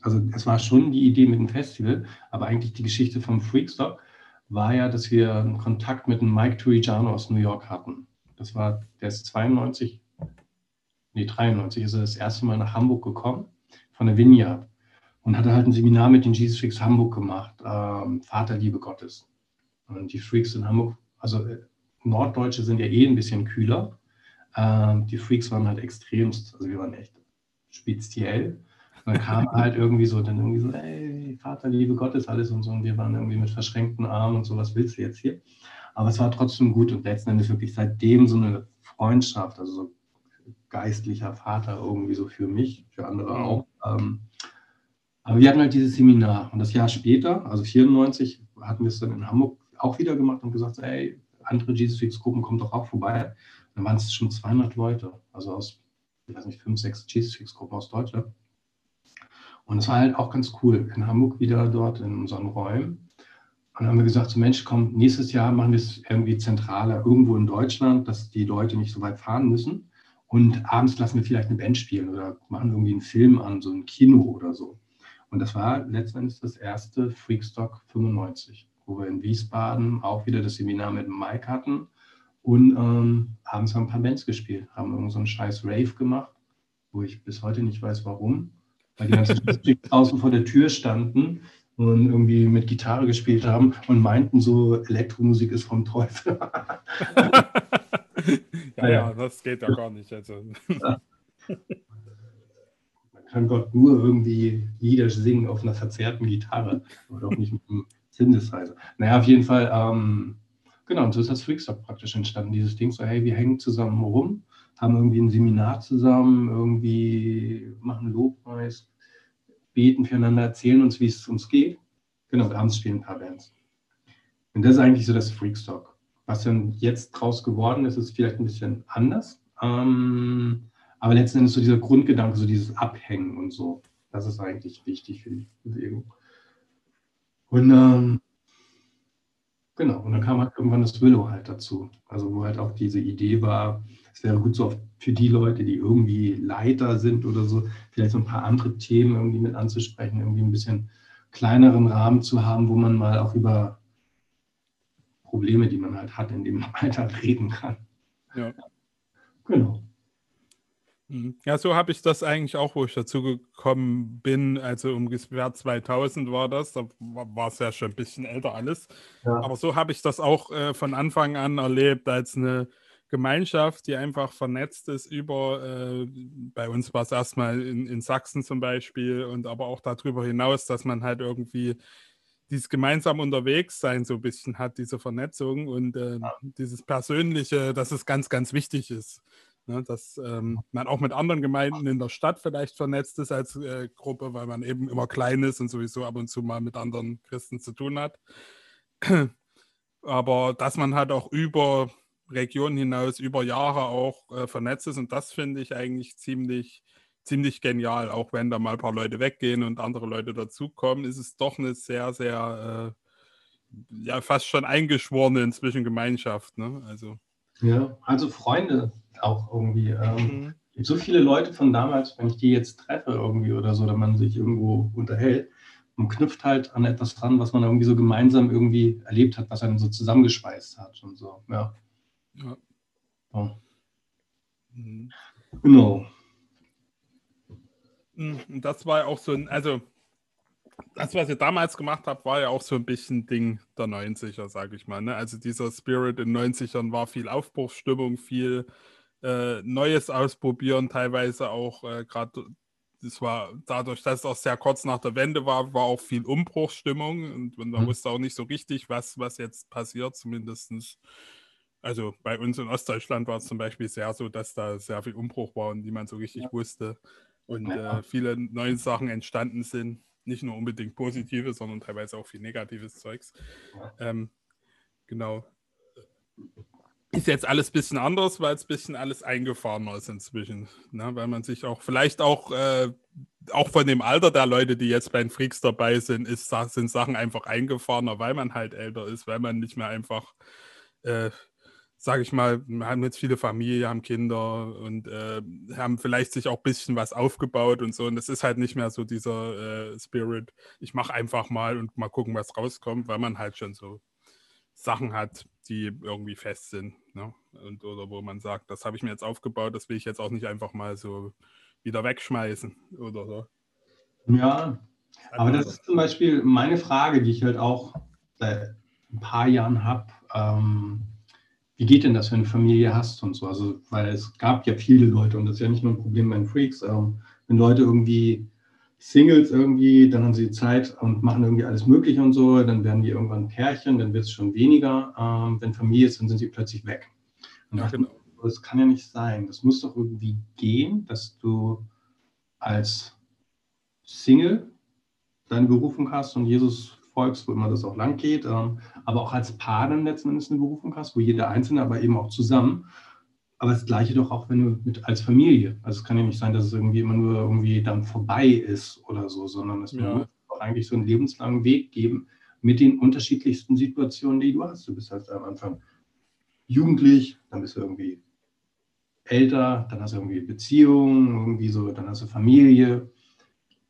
Also es war schon die Idee mit dem Festival, aber eigentlich die Geschichte vom Freakstock war ja, dass wir einen Kontakt mit einem Mike Turigiano aus New York hatten. Das war, der ist 92, nee, 93 ist er das erste Mal nach Hamburg gekommen, von der Vineyard und hatte halt ein Seminar mit den Jesus Freaks Hamburg gemacht, ähm, Vaterliebe Gottes. Und die Freaks in Hamburg, also äh, Norddeutsche sind ja eh ein bisschen kühler. Ähm, die Freaks waren halt extremst, also wir waren echt speziell. Und dann kam halt irgendwie so, dann irgendwie so, ey, Vaterliebe Gottes, alles und so. Und wir waren irgendwie mit verschränkten Armen und so, was willst du jetzt hier? Aber es war trotzdem gut und letzten Endes wirklich seitdem so eine Freundschaft, also so geistlicher Vater irgendwie so für mich, für andere mhm. auch. Ähm, aber wir hatten halt dieses Seminar und das Jahr später, also 94, hatten wir es dann in Hamburg auch wieder gemacht und gesagt, ey, andere Jesus Weeks Gruppen kommen doch auch vorbei. Und dann waren es schon 200 Leute, also aus, ich weiß nicht, fünf, sechs Jesus Weeks Gruppen aus Deutschland. Und es war halt auch ganz cool, in Hamburg wieder dort in unseren Räumen. Und dann haben wir gesagt, so Mensch, komm, nächstes Jahr machen wir es irgendwie zentraler, irgendwo in Deutschland, dass die Leute nicht so weit fahren müssen. Und abends lassen wir vielleicht eine Band spielen oder machen irgendwie einen Film an, so ein Kino oder so. Und das war letztendlich das erste Freakstock 95, wo wir in Wiesbaden auch wieder das Seminar mit Mike hatten und ähm, abends haben ein paar Bands gespielt, haben irgend so einen scheiß Rave gemacht, wo ich bis heute nicht weiß, warum, weil die ganzen draußen vor der Tür standen und irgendwie mit Gitarre gespielt haben und meinten so, Elektromusik ist vom Teufel. ja, ja, das geht ja gar nicht. Also. Ja. Kann Gott nur irgendwie Lieder singen auf einer verzerrten Gitarre oder auch nicht mit einem Synthesizer. Naja, auf jeden Fall, ähm, genau, und so ist das Freakstock praktisch entstanden, dieses Ding, so hey, wir hängen zusammen rum, haben irgendwie ein Seminar zusammen, irgendwie machen Lobpreis, beten füreinander, erzählen uns, wie es uns geht. Genau, abends spielen ein paar Bands. Und das ist eigentlich so das Freakstock. Was dann jetzt draus geworden ist, ist vielleicht ein bisschen anders. Ähm, aber letzten Endes so dieser Grundgedanke, so dieses Abhängen und so, das ist eigentlich wichtig für die Bewegung. Und ähm, genau, und dann kam halt irgendwann das Willow halt dazu. Also wo halt auch diese Idee war, es wäre gut so für die Leute, die irgendwie Leiter sind oder so, vielleicht so ein paar andere Themen irgendwie mit anzusprechen, irgendwie ein bisschen kleineren Rahmen zu haben, wo man mal auch über Probleme, die man halt hat, in dem Alter reden kann. Ja. Genau. Mhm. Ja, so habe ich das eigentlich auch, wo ich dazu gekommen bin. Also ungefähr 2000 war das. Da war es ja schon ein bisschen älter alles. Ja. Aber so habe ich das auch äh, von Anfang an erlebt, als eine Gemeinschaft, die einfach vernetzt ist über, äh, bei uns war es erstmal in, in Sachsen zum Beispiel und aber auch darüber hinaus, dass man halt irgendwie dieses gemeinsam unterwegs sein so ein bisschen hat, diese Vernetzung und äh, ja. dieses Persönliche, dass es ganz, ganz wichtig ist. Ne, dass ähm, man auch mit anderen Gemeinden in der Stadt vielleicht vernetzt ist als äh, Gruppe, weil man eben immer klein ist und sowieso ab und zu mal mit anderen Christen zu tun hat. Aber dass man halt auch über Regionen hinaus, über Jahre auch äh, vernetzt ist und das finde ich eigentlich ziemlich, ziemlich genial. Auch wenn da mal ein paar Leute weggehen und andere Leute dazukommen, ist es doch eine sehr, sehr, äh, ja, fast schon eingeschworene inzwischen Gemeinschaft. Ne? Also. Ja, also Freunde auch irgendwie. Ähm, mhm. gibt so viele Leute von damals, wenn ich die jetzt treffe irgendwie oder so, oder man sich irgendwo unterhält und knüpft halt an etwas dran, was man irgendwie so gemeinsam irgendwie erlebt hat, was einen so zusammengeschweißt hat und so. Ja. ja. So. Mhm. Genau. Mhm, das war ja auch so ein, also das, was ihr damals gemacht habt, war ja auch so ein bisschen Ding der 90er, sage ich mal. Ne? Also dieser Spirit in den 90ern war viel Aufbruchsstimmung, viel äh, Neues ausprobieren, teilweise auch äh, gerade, das war dadurch, dass es auch sehr kurz nach der Wende war, war auch viel Umbruchsstimmung und, und man mhm. wusste auch nicht so richtig, was, was jetzt passiert, zumindest. Also bei uns in Ostdeutschland war es zum Beispiel sehr so, dass da sehr viel Umbruch war und niemand so richtig ja. wusste und ja. äh, viele neue Sachen entstanden sind nicht nur unbedingt positive, sondern teilweise auch viel negatives Zeugs. Ähm, genau. Ist jetzt alles ein bisschen anders, weil es ein bisschen alles eingefahrener ist inzwischen. Ne? Weil man sich auch, vielleicht auch, äh, auch von dem Alter der Leute, die jetzt bei den Freaks dabei sind, ist, sind Sachen einfach eingefahrener, weil man halt älter ist, weil man nicht mehr einfach äh, sage ich mal, wir haben jetzt viele Familie, haben Kinder und äh, haben vielleicht sich auch ein bisschen was aufgebaut und so. Und das ist halt nicht mehr so dieser äh, Spirit, ich mache einfach mal und mal gucken, was rauskommt, weil man halt schon so Sachen hat, die irgendwie fest sind. Ne? Und, oder wo man sagt, das habe ich mir jetzt aufgebaut, das will ich jetzt auch nicht einfach mal so wieder wegschmeißen oder so. Ja, aber das ist zum Beispiel meine Frage, die ich halt auch seit ein paar Jahren habe. Ähm, wie geht denn das, wenn du Familie hast und so? Also, weil es gab ja viele Leute und das ist ja nicht nur ein Problem bei den Freaks. Ähm, wenn Leute irgendwie Singles irgendwie, dann haben sie Zeit und machen irgendwie alles Mögliche und so, dann werden die irgendwann Pärchen, dann wird es schon weniger. Ähm, wenn Familie ist, dann sind sie plötzlich weg. Und ja, genau. Das kann ja nicht sein. Das muss doch irgendwie gehen, dass du als Single deine Berufung hast und Jesus folgst, wo immer das auch lang geht, ähm, aber auch als Paar dann letzten Endes eine Berufung hast, wo jeder Einzelne, aber eben auch zusammen. Aber das Gleiche doch auch, wenn du mit als Familie. Also es kann ja nicht sein, dass es irgendwie immer nur irgendwie dann vorbei ist oder so, sondern es ja. muss auch eigentlich so einen lebenslangen Weg geben mit den unterschiedlichsten Situationen, die du hast. Du bist halt am Anfang jugendlich, dann bist du irgendwie älter, dann hast du irgendwie Beziehungen, irgendwie so, dann hast du Familie,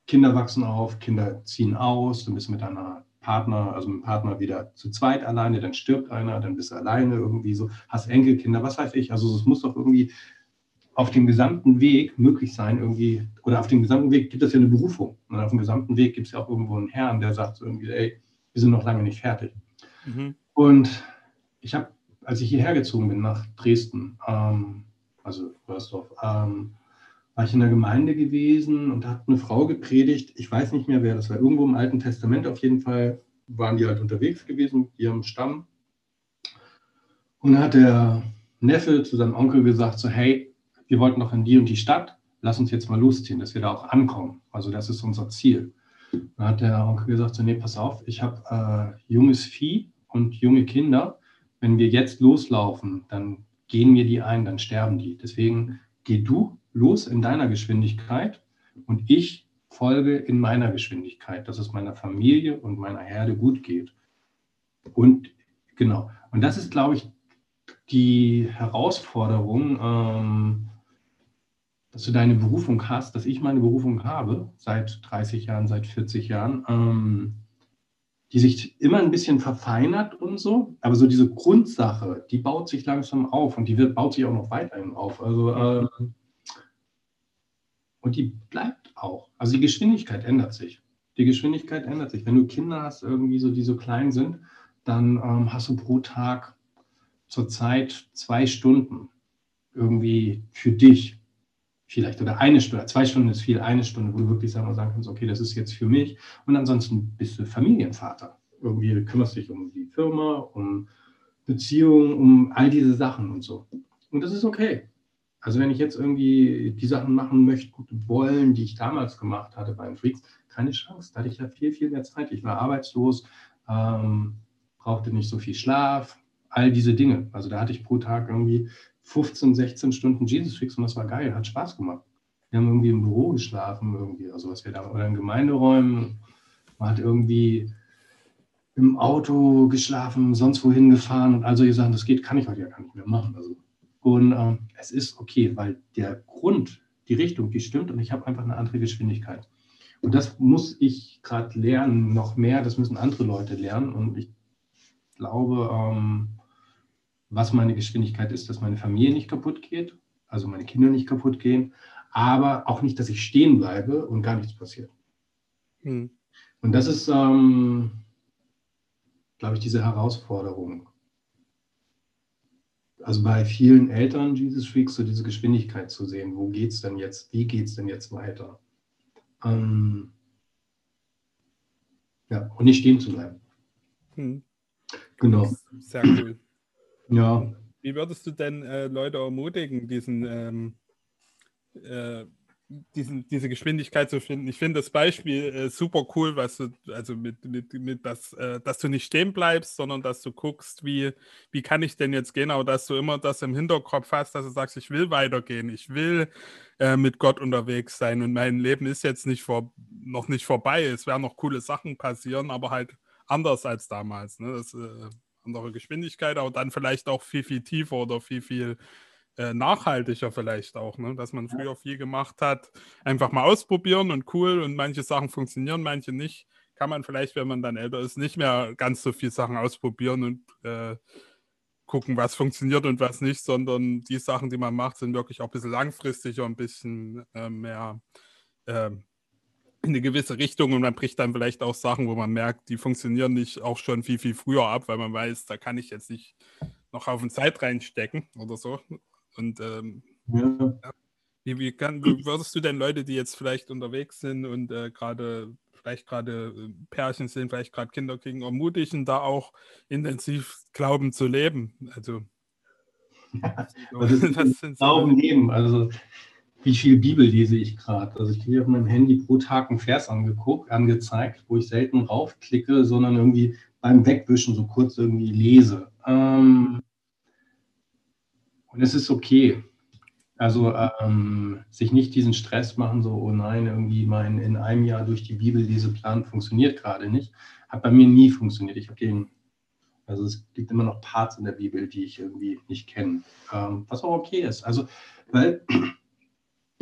Kinder wachsen auf, Kinder ziehen aus, du bist mit deiner Partner, also mit dem Partner wieder zu zweit alleine, dann stirbt einer, dann bist du alleine irgendwie so, hast Enkelkinder, was weiß ich. Also es muss doch irgendwie auf dem gesamten Weg möglich sein, irgendwie, oder auf dem gesamten Weg gibt es ja eine Berufung. Und auf dem gesamten Weg gibt es ja auch irgendwo einen Herrn, der sagt so irgendwie, ey, wir sind noch lange nicht fertig. Mhm. Und ich habe, als ich hierher gezogen bin nach Dresden, ähm, also Rösdorf, ähm, war ich in der Gemeinde gewesen und da hat eine Frau gepredigt. Ich weiß nicht mehr, wer das war. Irgendwo im Alten Testament auf jeden Fall waren die halt unterwegs gewesen mit ihrem Stamm. Und dann hat der Neffe zu seinem Onkel gesagt, so hey, wir wollten noch in die und die Stadt, lass uns jetzt mal losziehen, dass wir da auch ankommen. Also das ist unser Ziel. Dann hat der Onkel gesagt, so nee, pass auf, ich habe äh, junges Vieh und junge Kinder. Wenn wir jetzt loslaufen, dann gehen mir die ein, dann sterben die. Deswegen geh du los in deiner Geschwindigkeit und ich folge in meiner Geschwindigkeit, dass es meiner Familie und meiner Herde gut geht. Und genau, und das ist, glaube ich, die Herausforderung, ähm, dass du deine Berufung hast, dass ich meine Berufung habe, seit 30 Jahren, seit 40 Jahren, ähm, die sich immer ein bisschen verfeinert und so, aber so diese Grundsache, die baut sich langsam auf und die wird, baut sich auch noch weiterhin auf. Also ähm, und die bleibt auch. Also die Geschwindigkeit ändert sich. Die Geschwindigkeit ändert sich. Wenn du Kinder hast, irgendwie so, die so klein sind, dann ähm, hast du pro Tag zurzeit zwei Stunden irgendwie für dich. Vielleicht oder eine Stunde, zwei Stunden ist viel, eine Stunde, wo du wirklich sagen, sagen kannst, okay, das ist jetzt für mich. Und ansonsten bist du Familienvater. Irgendwie kümmerst dich um die Firma, um Beziehungen, um all diese Sachen und so. Und das ist okay. Also wenn ich jetzt irgendwie die Sachen machen möchte, wollen, die ich damals gemacht hatte beim Freaks, keine Chance. Da hatte ich ja viel, viel mehr Zeit. Ich war arbeitslos, ähm, brauchte nicht so viel Schlaf, all diese Dinge. Also da hatte ich pro Tag irgendwie 15, 16 Stunden Jesus Freaks und das war geil, hat Spaß gemacht. Wir haben irgendwie im Büro geschlafen, irgendwie, also was wir da, oder in Gemeinderäumen. Man hat irgendwie im Auto geschlafen, sonst wohin gefahren und all solche Sachen. Das geht, kann ich heute ja gar nicht mehr machen. Also und ähm, es ist okay, weil der Grund, die Richtung, die stimmt und ich habe einfach eine andere Geschwindigkeit. Und das muss ich gerade lernen, noch mehr, das müssen andere Leute lernen. Und ich glaube, ähm, was meine Geschwindigkeit ist, dass meine Familie nicht kaputt geht, also meine Kinder nicht kaputt gehen, aber auch nicht, dass ich stehen bleibe und gar nichts passiert. Hm. Und das ist, ähm, glaube ich, diese Herausforderung also bei vielen Eltern Jesus Freaks so diese Geschwindigkeit zu sehen. Wo geht es denn jetzt? Wie geht es denn jetzt weiter? Ähm, ja, und nicht stehen zu bleiben. Hm. Genau. Sehr cool. Ja. Wie würdest du denn äh, Leute ermutigen, diesen ähm, äh, diesen, diese Geschwindigkeit zu finden. Ich finde das Beispiel äh, super cool, was du, also mit, mit, mit das, äh, dass du nicht stehen bleibst, sondern dass du guckst, wie, wie kann ich denn jetzt gehen, aber dass du immer das im Hinterkopf hast, dass du sagst, ich will weitergehen, ich will äh, mit Gott unterwegs sein und mein Leben ist jetzt nicht vor, noch nicht vorbei. Es werden noch coole Sachen passieren, aber halt anders als damals. Ne? Das, äh, andere Geschwindigkeit, aber dann vielleicht auch viel, viel tiefer oder viel, viel äh, nachhaltiger vielleicht auch, ne? dass man früher viel gemacht hat, einfach mal ausprobieren und cool und manche Sachen funktionieren, manche nicht. Kann man vielleicht, wenn man dann älter ist, nicht mehr ganz so viel Sachen ausprobieren und äh, gucken, was funktioniert und was nicht, sondern die Sachen, die man macht, sind wirklich auch ein bisschen langfristiger, ein bisschen äh, mehr äh, in eine gewisse Richtung und man bricht dann vielleicht auch Sachen, wo man merkt, die funktionieren nicht auch schon viel, viel früher ab, weil man weiß, da kann ich jetzt nicht noch auf den Zeit reinstecken oder so. Und ähm, ja. wie, wie, kann, wie würdest du denn Leute, die jetzt vielleicht unterwegs sind und äh, gerade vielleicht gerade äh, Pärchen sind, vielleicht gerade Kinder kriegen, ermutigen, da auch intensiv Glauben zu leben? Also, ja, also Glauben leben, also wie viel Bibel lese ich gerade? Also ich kriege auf meinem Handy pro Tag einen Vers angeguckt, angezeigt, wo ich selten raufklicke, sondern irgendwie beim Wegwischen so kurz irgendwie lese. Ähm, und es ist okay. Also ähm, sich nicht diesen Stress machen, so, oh nein, irgendwie mein in einem Jahr durch die Bibel diese Plan funktioniert gerade nicht. Hat bei mir nie funktioniert. Ich habe den, also es gibt immer noch Parts in der Bibel, die ich irgendwie nicht kenne. Ähm, was auch okay ist. Also, weil,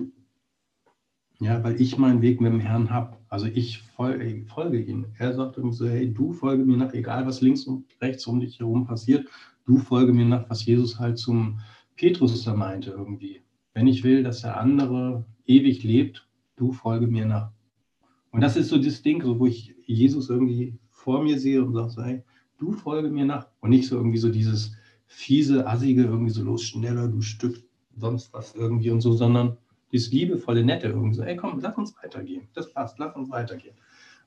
ja, weil ich meinen Weg mit dem Herrn habe. Also ich folge, folge ihm. Er sagt irgendwie so, hey, du folge mir nach, egal was links und rechts um dich herum passiert, du folge mir nach, was Jesus halt zum Petrus da meinte irgendwie, wenn ich will, dass der andere ewig lebt, du folge mir nach. Und das ist so das Ding, so, wo ich Jesus irgendwie vor mir sehe und sage, hey, du folge mir nach. Und nicht so irgendwie so dieses fiese, assige, irgendwie so los, schneller, du Stück, sonst was irgendwie und so, sondern dieses liebevolle, nette irgendwie so, ey komm, lass uns weitergehen. Das passt, lass uns weitergehen.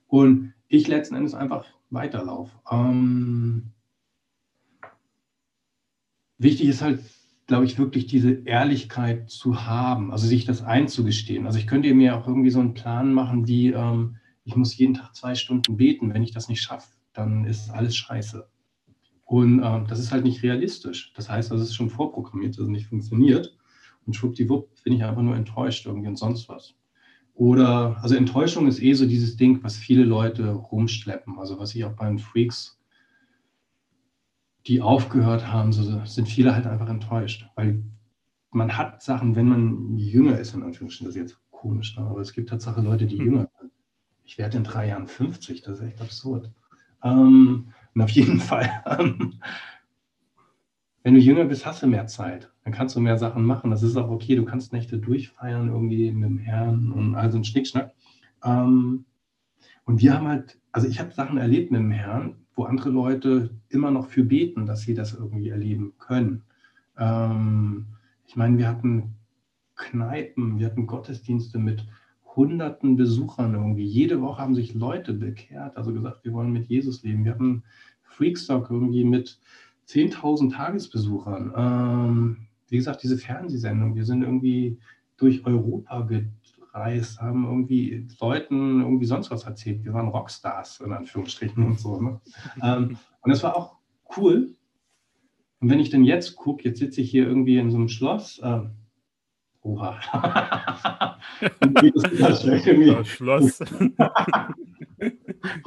Und ich letzten Endes einfach weiterlaufe. Ähm, wichtig ist halt, glaube ich, wirklich diese Ehrlichkeit zu haben, also sich das einzugestehen. Also ich könnte mir auch irgendwie so einen Plan machen, wie ähm, ich muss jeden Tag zwei Stunden beten. Wenn ich das nicht schaffe, dann ist alles scheiße. Und ähm, das ist halt nicht realistisch. Das heißt, das ist schon vorprogrammiert, dass nicht funktioniert. Und schwuppdiwupp bin ich einfach nur enttäuscht irgendwie und sonst was. Oder, also Enttäuschung ist eh so dieses Ding, was viele Leute rumschleppen. Also was ich auch bei den Freaks, die aufgehört haben, so sind viele halt einfach enttäuscht. Weil man hat Sachen, wenn man jünger ist, in Anführungsstrichen, das ist jetzt komisch, ne? aber es gibt tatsächlich Leute, die mhm. jünger sind. Ich werde in drei Jahren 50, das ist echt absurd. Ähm, und auf jeden Fall, ähm, wenn du jünger bist, hast du mehr Zeit. Dann kannst du mehr Sachen machen. Das ist auch okay. Du kannst Nächte durchfeiern irgendwie mit dem Herrn und all so ein Schnickschnack. Ähm, und wir haben halt, also ich habe Sachen erlebt mit dem Herrn, wo andere Leute immer noch für beten, dass sie das irgendwie erleben können. Ähm, ich meine, wir hatten Kneipen, wir hatten Gottesdienste mit hunderten Besuchern irgendwie. Jede Woche haben sich Leute bekehrt, also gesagt, wir wollen mit Jesus leben. Wir hatten Freakstock irgendwie mit 10.000 Tagesbesuchern. Ähm, wie gesagt, diese Fernsehsendung, wir sind irgendwie durch Europa gereist, haben irgendwie Leuten irgendwie sonst was erzählt. Wir waren Rockstars in Anführungsstrichen und so. Ne? ähm, und das war auch cool. Und wenn ich denn jetzt gucke, jetzt sitze ich hier irgendwie in so einem Schloss. Äh, oha. das, das Schloss.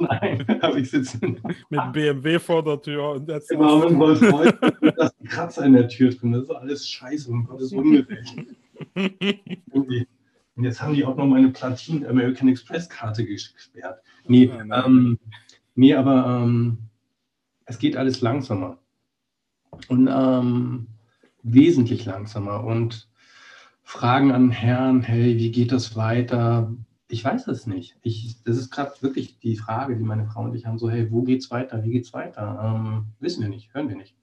Nein, aber ich sitze mit BMW vor der Tür und jetzt. Genau, mit Rolls Royce, da ist ein Kratzer in der Tür drin. Das ist alles scheiße und Gott ist ungerecht. Und jetzt haben die auch noch meine Platin American Express Karte gesperrt. Nee, ähm, nee aber ähm, es geht alles langsamer. Und ähm, wesentlich langsamer. Und Fragen an Herrn, hey, wie geht das weiter? Ich weiß es nicht. Ich, das ist gerade wirklich die Frage, die meine Frau und ich haben, so, hey, wo geht's weiter? Wie geht's weiter? Ähm, wissen wir nicht, hören wir nicht.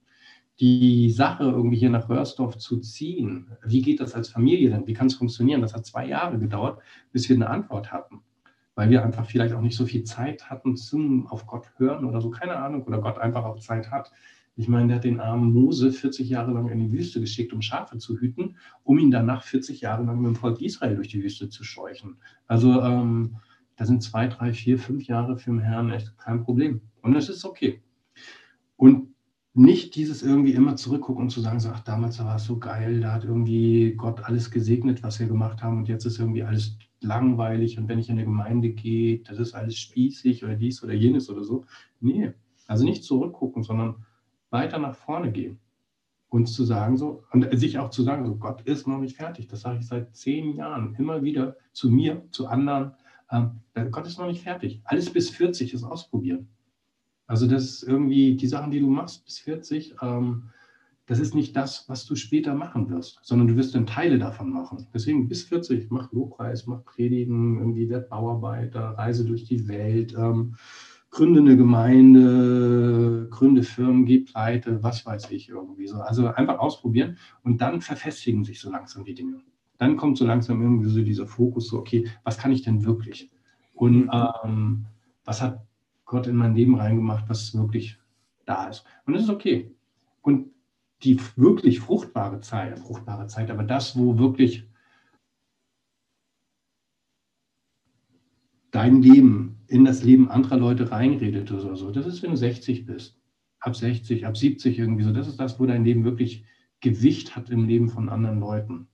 Die Sache, irgendwie hier nach Röhrsdorf zu ziehen, wie geht das als Familie denn? Wie kann es funktionieren? Das hat zwei Jahre gedauert, bis wir eine Antwort hatten. Weil wir einfach vielleicht auch nicht so viel Zeit hatten zum auf Gott hören oder so, keine Ahnung, oder Gott einfach auch Zeit hat. Ich meine, der hat den armen Mose 40 Jahre lang in die Wüste geschickt, um Schafe zu hüten, um ihn danach 40 Jahre lang mit dem Volk Israel durch die Wüste zu scheuchen. Also ähm, da sind zwei, drei, vier, fünf Jahre für den Herrn echt kein Problem. Und das ist okay. Und nicht dieses irgendwie immer zurückgucken und zu sagen, so, ach, damals war es so geil, da hat irgendwie Gott alles gesegnet, was wir gemacht haben und jetzt ist irgendwie alles langweilig und wenn ich in eine Gemeinde gehe, das ist alles spießig oder dies oder jenes oder so. Nee, also nicht zurückgucken, sondern weiter nach vorne gehen. Uns zu sagen so, und sich auch zu sagen, so Gott ist noch nicht fertig. Das sage ich seit zehn Jahren immer wieder zu mir, zu anderen. Ähm, Gott ist noch nicht fertig. Alles bis 40 ist ausprobieren. Also das ist irgendwie die Sachen, die du machst bis 40, ähm, das ist nicht das, was du später machen wirst, sondern du wirst dann Teile davon machen. Deswegen bis 40, mach Lobpreis, mach Predigen, irgendwie werd Bauarbeiter, reise durch die Welt, ähm, gründe eine Gemeinde, gründe Firmen, geh pleite, was weiß ich irgendwie so. Also einfach ausprobieren und dann verfestigen sich so langsam die Dinge. Dann kommt so langsam irgendwie so dieser Fokus, so, okay, was kann ich denn wirklich? Und ähm, was hat Gott in mein Leben reingemacht, was wirklich da ist? Und das ist okay. Und die wirklich fruchtbare Zeit, fruchtbare Zeit, aber das, wo wirklich dein Leben in das Leben anderer Leute reinredet oder so. Das ist, wenn du 60 bist. Ab 60, ab 70 irgendwie so. Das ist das, wo dein Leben wirklich Gewicht hat im Leben von anderen Leuten.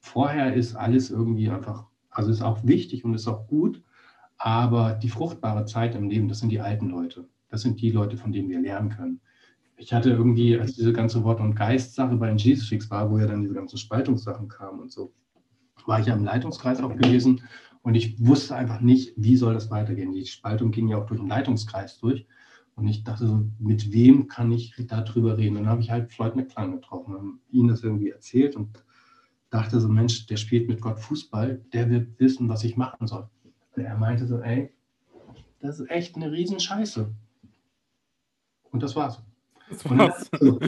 Vorher ist alles irgendwie einfach, also ist auch wichtig und ist auch gut, aber die fruchtbare Zeit im Leben, das sind die alten Leute. Das sind die Leute, von denen wir lernen können. Ich hatte irgendwie, als diese ganze Wort- und Geist-Sache bei den Jesus Freaks war, wo ja dann diese ganzen Spaltungssachen kamen und so, war ich ja im Leitungskreis auch gewesen und ich wusste einfach nicht, wie soll das weitergehen. Die Spaltung ging ja auch durch den Leitungskreis durch. Und ich dachte so, mit wem kann ich darüber reden? Und dann habe ich halt Floyd McClung getroffen und ihm das irgendwie erzählt und dachte so, Mensch, der spielt mit Gott Fußball, der wird wissen, was ich machen soll. Und er meinte so, ey, das ist echt eine Riesenscheiße. Und das war's. Das war's. So,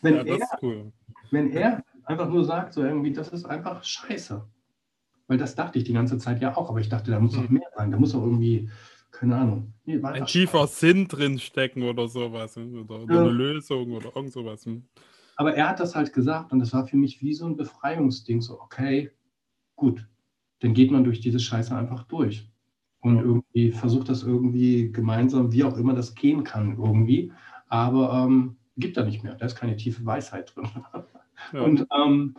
wenn, ja, das er, cool. wenn er einfach nur sagt, so irgendwie, das ist einfach scheiße, Weil das dachte ich die ganze Zeit ja auch, aber ich dachte, da muss noch hm. mehr sein. Da muss auch irgendwie, keine Ahnung. Nee, ein tiefer Sinn drin stecken oder sowas. Oder, oder ja. eine Lösung oder irgend sowas. Hm. Aber er hat das halt gesagt und das war für mich wie so ein Befreiungsding. So, okay, gut, dann geht man durch diese Scheiße einfach durch. Und irgendwie versucht das irgendwie gemeinsam, wie auch immer das gehen kann, irgendwie. Aber ähm, gibt da nicht mehr. Da ist keine tiefe Weisheit drin. Ja. Und ähm,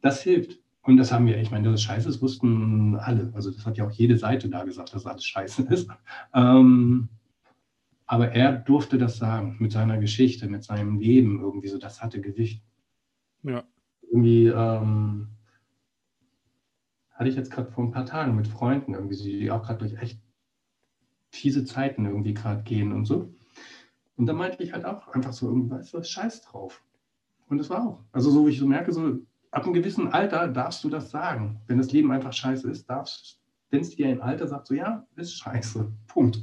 das hilft. Und das haben wir, ich meine, das Scheiße das wussten alle. Also das hat ja auch jede Seite da gesagt, dass alles Scheiße ist. Ähm, aber er durfte das sagen mit seiner Geschichte, mit seinem Leben irgendwie so. Das hatte Gewicht. Ja. Irgendwie ähm, hatte ich jetzt gerade vor ein paar Tagen mit Freunden irgendwie, die auch gerade durch echt fiese Zeiten irgendwie gerade gehen und so. Und da meinte ich halt auch einfach so, weißt du, Scheiß drauf. Und das war auch. Also so, wie ich so merke, so ab einem gewissen Alter darfst du das sagen. Wenn das Leben einfach scheiße ist, darfst wenn es dir ein Alter sagt, so ja, ist scheiße, Punkt,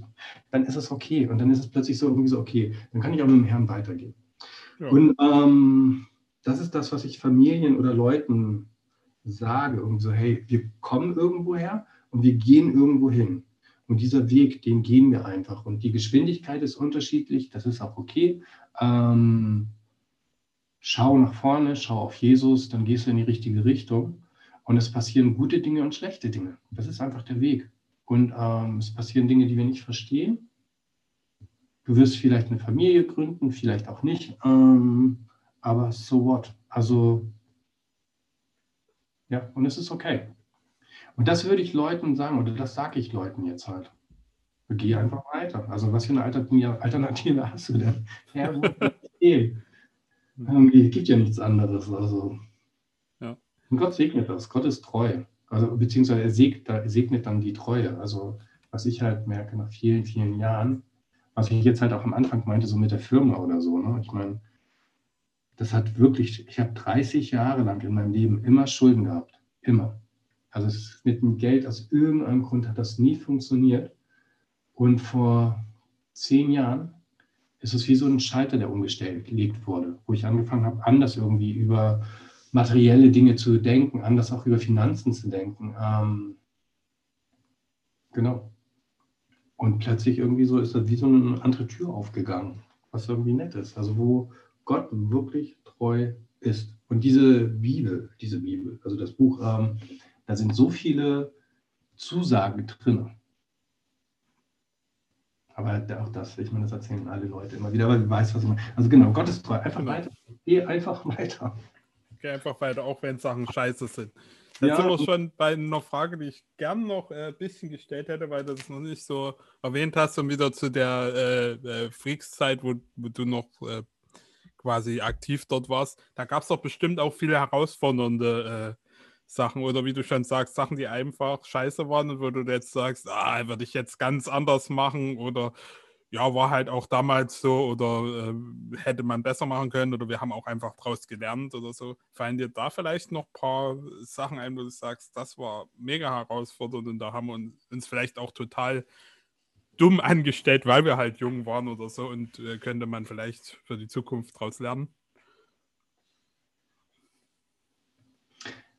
dann ist es okay. Und dann ist es plötzlich so irgendwie so, okay, dann kann ich auch mit dem Herrn weitergehen. Ja. Und ähm, das ist das, was ich Familien oder Leuten sage. Irgendwie so, hey, wir kommen irgendwo her und wir gehen irgendwo hin. Und dieser Weg, den gehen wir einfach. Und die Geschwindigkeit ist unterschiedlich, das ist auch okay. Ähm, schau nach vorne, schau auf Jesus, dann gehst du in die richtige Richtung. Und es passieren gute Dinge und schlechte Dinge. Das ist einfach der Weg. Und ähm, es passieren Dinge, die wir nicht verstehen. Du wirst vielleicht eine Familie gründen, vielleicht auch nicht. Ähm, aber so what? Also, ja, und es ist okay. Und das würde ich Leuten sagen, oder das sage ich Leuten jetzt halt. Geh einfach weiter. Also, was für eine Alternative hast du denn? Ja, wo Irgendwie gibt ja nichts anderes. Also, und Gott segnet das. Gott ist treu. Also, beziehungsweise er segnet, er segnet dann die Treue. Also, was ich halt merke nach vielen, vielen Jahren, was ich jetzt halt auch am Anfang meinte, so mit der Firma oder so. Ne? Ich meine, das hat wirklich, ich habe 30 Jahre lang in meinem Leben immer Schulden gehabt. Immer. Also mit dem Geld aus irgendeinem Grund hat das nie funktioniert. Und vor zehn Jahren ist es wie so ein Schalter, der umgestellt gelegt wurde, wo ich angefangen habe, anders irgendwie über materielle Dinge zu denken, anders auch über Finanzen zu denken. Ähm, genau. Und plötzlich irgendwie so ist da wie so eine andere Tür aufgegangen, was irgendwie nett ist. Also wo Gott wirklich treu ist. Und diese Bibel, diese Bibel, also das Buch, ähm, da sind so viele Zusagen drin. Aber auch das, ich meine, das erzählen alle Leute immer wieder, weil du weißt, was ich meine. Also genau, Gott ist treu. Einfach weiter. Geh einfach weiter. Geh einfach weiter, auch wenn Sachen scheiße sind. Jetzt ja, sind wir schon bei einer Frage, die ich gern noch äh, ein bisschen gestellt hätte, weil du es noch nicht so erwähnt hast und wieder zu der äh, äh, Freaks-Zeit, wo, wo, du noch äh, quasi aktiv dort warst. Da gab es doch bestimmt auch viele herausfordernde äh, Sachen oder wie du schon sagst, Sachen, die einfach scheiße waren und wo du jetzt sagst, ah, würde ich jetzt ganz anders machen oder ja, war halt auch damals so oder äh, hätte man besser machen können oder wir haben auch einfach daraus gelernt oder so. Fallen dir da vielleicht noch ein paar Sachen ein, wo du sagst, das war mega herausfordernd und da haben wir uns vielleicht auch total dumm angestellt, weil wir halt jung waren oder so und äh, könnte man vielleicht für die Zukunft daraus lernen?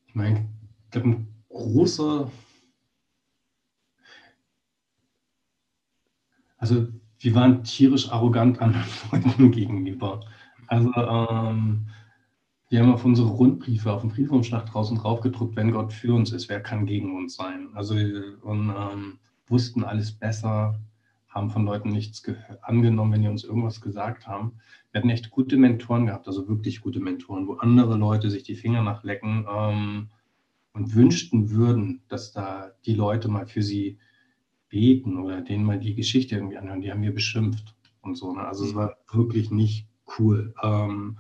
Ich meine, ich ein großer, also wir waren tierisch arrogant anderen Freunden gegenüber. Also ähm, wir haben auf unsere Rundbriefe, auf den Briefumschlag draußen drauf gedruckt, wenn Gott für uns ist, wer kann gegen uns sein? Also und ähm, wussten alles besser, haben von Leuten nichts angenommen, wenn die uns irgendwas gesagt haben. Wir hatten echt gute Mentoren gehabt, also wirklich gute Mentoren, wo andere Leute sich die Finger nachlecken ähm, und wünschten würden, dass da die Leute mal für sie beten oder denen mal die Geschichte irgendwie anhören, die haben wir beschimpft und so. Ne? Also es mhm. war wirklich nicht cool. Ähm,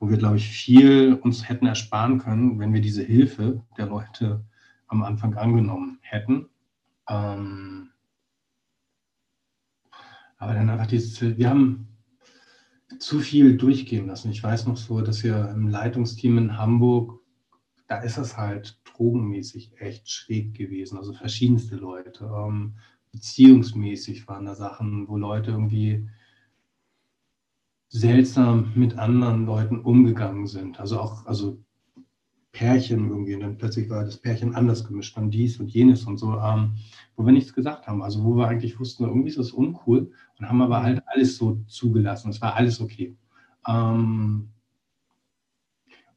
wo wir, glaube ich, viel uns hätten ersparen können, wenn wir diese Hilfe der Leute am Anfang angenommen hätten. Ähm, aber dann einfach dieses, wir haben zu viel durchgehen lassen. Ich weiß noch so, dass wir im Leitungsteam in Hamburg, da ist es halt drogenmäßig echt schräg gewesen, also verschiedenste Leute. Ähm, beziehungsmäßig waren da Sachen, wo Leute irgendwie seltsam mit anderen Leuten umgegangen sind. Also auch, also Pärchen irgendwie. Und dann plötzlich war das Pärchen anders gemischt, dann dies und jenes und so, ähm, wo wir nichts gesagt haben. Also wo wir eigentlich wussten, irgendwie ist das uncool und haben aber halt alles so zugelassen. Es war alles okay. Ähm,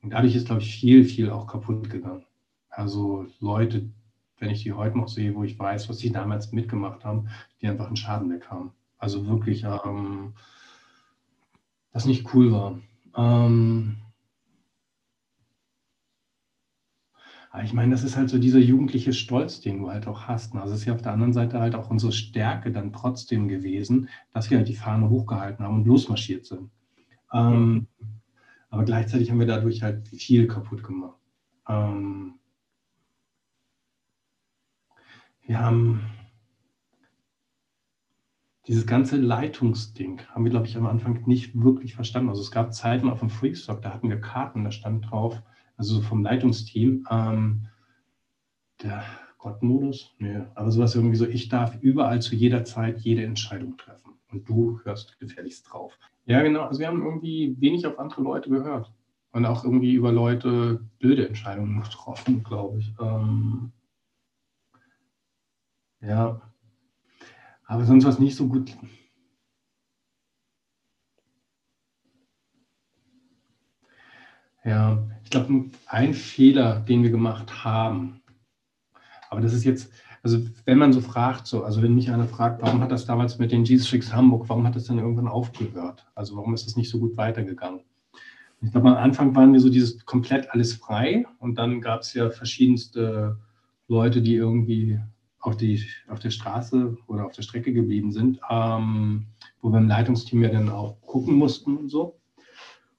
und dadurch ist, glaube ich, viel, viel auch kaputt gegangen. Also Leute, wenn ich die heute noch sehe, wo ich weiß, was sie damals mitgemacht haben, die einfach einen Schaden weg haben. Also wirklich, ähm, was nicht cool war. Ähm, aber ich meine, das ist halt so dieser jugendliche Stolz, den du halt auch hast. Also es ist ja auf der anderen Seite halt auch unsere Stärke dann trotzdem gewesen, dass wir halt die Fahne hochgehalten haben und losmarschiert sind. Ähm, aber gleichzeitig haben wir dadurch halt viel kaputt gemacht. Ähm, wir haben dieses ganze Leitungsding, haben wir, glaube ich, am Anfang nicht wirklich verstanden. Also es gab Zeiten auf dem Freakstock, da hatten wir Karten, da stand drauf, also vom Leitungsteam, ähm, der Gottmodus, nee, aber sowas irgendwie so, ich darf überall zu jeder Zeit jede Entscheidung treffen und du hörst gefährlichst drauf. Ja, genau, also wir haben irgendwie wenig auf andere Leute gehört und auch irgendwie über Leute blöde Entscheidungen getroffen, glaube ich. Ähm, ja. Aber sonst war es nicht so gut. Ja, ich glaube, ein Fehler, den wir gemacht haben, aber das ist jetzt, also wenn man so fragt, so, also wenn mich einer fragt, warum hat das damals mit den Jesus Freaks Hamburg, warum hat das dann irgendwann aufgehört? Also warum ist das nicht so gut weitergegangen? Ich glaube, am Anfang waren wir so dieses komplett alles frei und dann gab es ja verschiedenste Leute, die irgendwie auf, die, auf der Straße oder auf der Strecke geblieben sind, ähm, wo wir im Leitungsteam ja dann auch gucken mussten und so.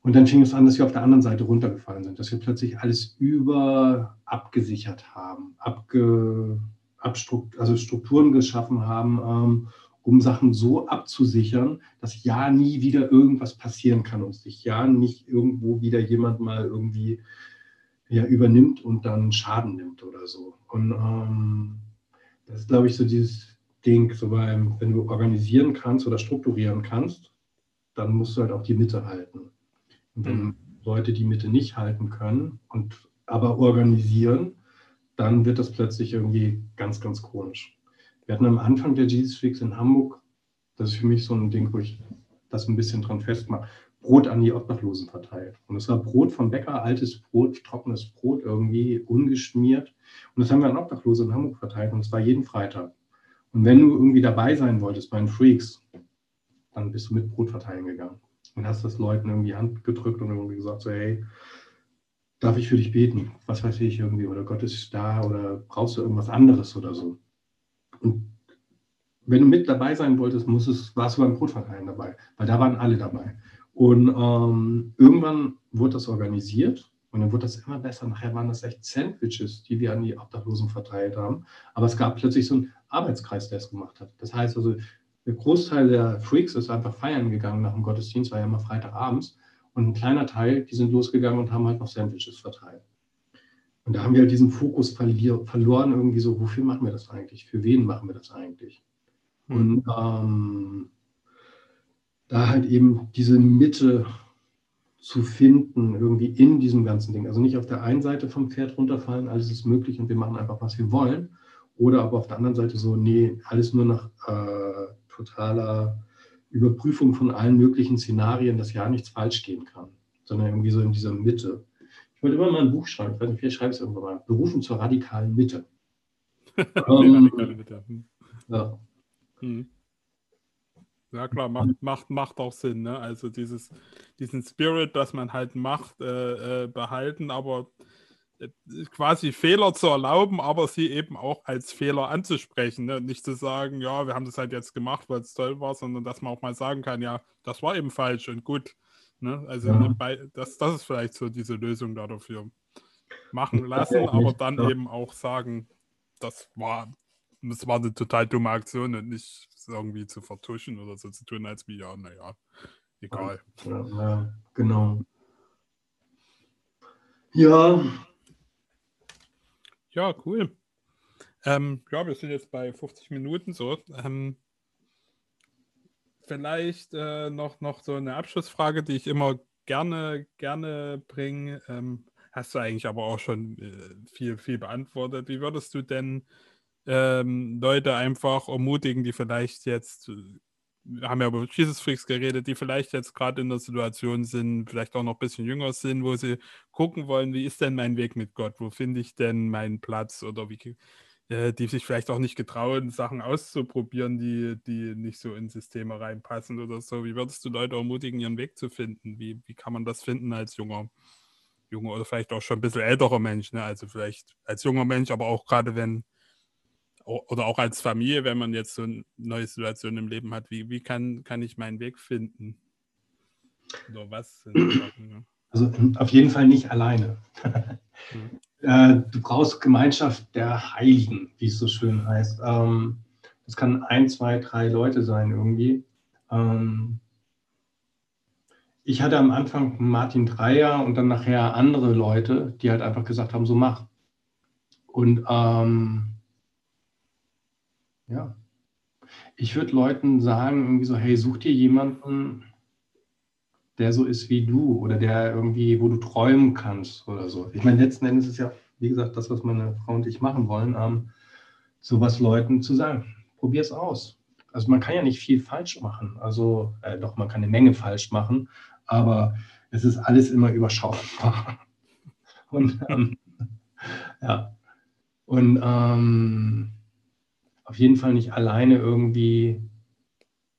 Und dann fing es an, dass wir auf der anderen Seite runtergefallen sind, dass wir plötzlich alles über abgesichert haben, abge, abstrukt, also Strukturen geschaffen haben, ähm, um Sachen so abzusichern, dass ja nie wieder irgendwas passieren kann und sich ja nicht irgendwo wieder jemand mal irgendwie ja, übernimmt und dann Schaden nimmt oder so. Und ähm, das ist, glaube ich, so dieses Ding, so beim, wenn du organisieren kannst oder strukturieren kannst, dann musst du halt auch die Mitte halten. Und wenn mhm. Leute die Mitte nicht halten können und aber organisieren, dann wird das plötzlich irgendwie ganz, ganz chronisch. Wir hatten am Anfang der Jesus Freaks in Hamburg, das ist für mich so ein Ding, wo ich das ein bisschen dran festmache, Brot an die Obdachlosen verteilt. Und es war Brot vom Bäcker, altes Brot, trockenes Brot irgendwie, ungeschmiert. Und das haben wir an Obdachlose in Hamburg verteilt und es war jeden Freitag. Und wenn du irgendwie dabei sein wolltest bei den Freaks, dann bist du mit Brot verteilen gegangen und hast das Leuten irgendwie Hand gedrückt und irgendwie gesagt, so, hey, darf ich für dich beten? Was weiß ich irgendwie, oder Gott ist da oder brauchst du irgendwas anderes oder so. Und wenn du mit dabei sein wolltest, musst es, warst du beim Brotverteilen dabei, weil da waren alle dabei. Und ähm, irgendwann wurde das organisiert und dann wurde das immer besser. Nachher waren das echt Sandwiches, die wir an die Obdachlosen verteilt haben. Aber es gab plötzlich so einen Arbeitskreis, der es gemacht hat. Das heißt also, der Großteil der Freaks ist einfach feiern gegangen nach dem Gottesdienst, war ja immer Freitagabends. Und ein kleiner Teil, die sind losgegangen und haben halt noch Sandwiches verteilt. Und da haben wir halt diesen Fokus verloren, irgendwie so, wofür machen wir das eigentlich? Für wen machen wir das eigentlich? Mhm. Und ähm, da halt eben diese Mitte zu finden, irgendwie in diesem ganzen Ding. Also nicht auf der einen Seite vom Pferd runterfallen, alles ist möglich und wir machen einfach, was wir wollen. Oder aber auf der anderen Seite so, nee, alles nur nach äh, totaler Überprüfung von allen möglichen Szenarien, dass ja nichts falsch gehen kann, sondern irgendwie so in dieser Mitte. Ich wollte immer mal ein Buch schreiben, ich weiß nicht, vielleicht schreibe ich es irgendwann mal. Berufen zur radikalen Mitte. ähm, radikale Mitte. Hm. Ja. Hm. Ja klar, macht, macht, macht auch Sinn. Ne? Also dieses, diesen Spirit, dass man halt macht, äh, äh, behalten, aber quasi Fehler zu erlauben, aber sie eben auch als Fehler anzusprechen. Ne? Nicht zu sagen, ja, wir haben das halt jetzt gemacht, weil es toll war, sondern dass man auch mal sagen kann, ja, das war eben falsch und gut. Ne? Also ja. Ne, das, das ist vielleicht so diese Lösung da dafür. Machen lassen, aber dann eben auch sagen, das war, das war eine total dumme Aktion und nicht irgendwie zu vertuschen oder so zu tun, als wie, ja, naja, egal. Ja, ja, genau. Ja. Ja, cool. Ähm, ja, wir sind jetzt bei 50 Minuten so. Ähm, vielleicht äh, noch, noch so eine Abschlussfrage, die ich immer gerne, gerne bringe. Ähm, hast du eigentlich aber auch schon äh, viel, viel beantwortet. Wie würdest du denn ähm, Leute einfach ermutigen, die vielleicht jetzt, wir haben ja über Jesus Freaks geredet, die vielleicht jetzt gerade in der Situation sind, vielleicht auch noch ein bisschen jünger sind, wo sie gucken wollen, wie ist denn mein Weg mit Gott? Wo finde ich denn meinen Platz? Oder wie, äh, die sich vielleicht auch nicht getrauen, Sachen auszuprobieren, die, die nicht so in Systeme reinpassen oder so. Wie würdest du Leute ermutigen, ihren Weg zu finden? Wie, wie kann man das finden als junger, junger oder vielleicht auch schon ein bisschen älterer Mensch? Ne? Also vielleicht als junger Mensch, aber auch gerade wenn, oder auch als Familie, wenn man jetzt so eine neue Situation im Leben hat, wie, wie kann, kann ich meinen Weg finden? Oder was? Ne? Also auf jeden Fall nicht alleine. Mhm. Du brauchst Gemeinschaft der Heiligen, wie es so schön heißt. Ähm, das kann ein, zwei, drei Leute sein irgendwie. Ähm, ich hatte am Anfang Martin Dreier und dann nachher andere Leute, die halt einfach gesagt haben, so mach. Und ähm, ja, ich würde Leuten sagen, irgendwie so, hey, such dir jemanden, der so ist wie du oder der irgendwie, wo du träumen kannst oder so. Ich meine, letzten Endes ist ja, wie gesagt, das, was meine Frau und ich machen wollen, ähm, sowas Leuten zu sagen. Probier es aus. Also man kann ja nicht viel falsch machen. Also äh, doch, man kann eine Menge falsch machen, aber es ist alles immer überschaubar. Und ähm, ja, und ähm, auf jeden Fall nicht alleine irgendwie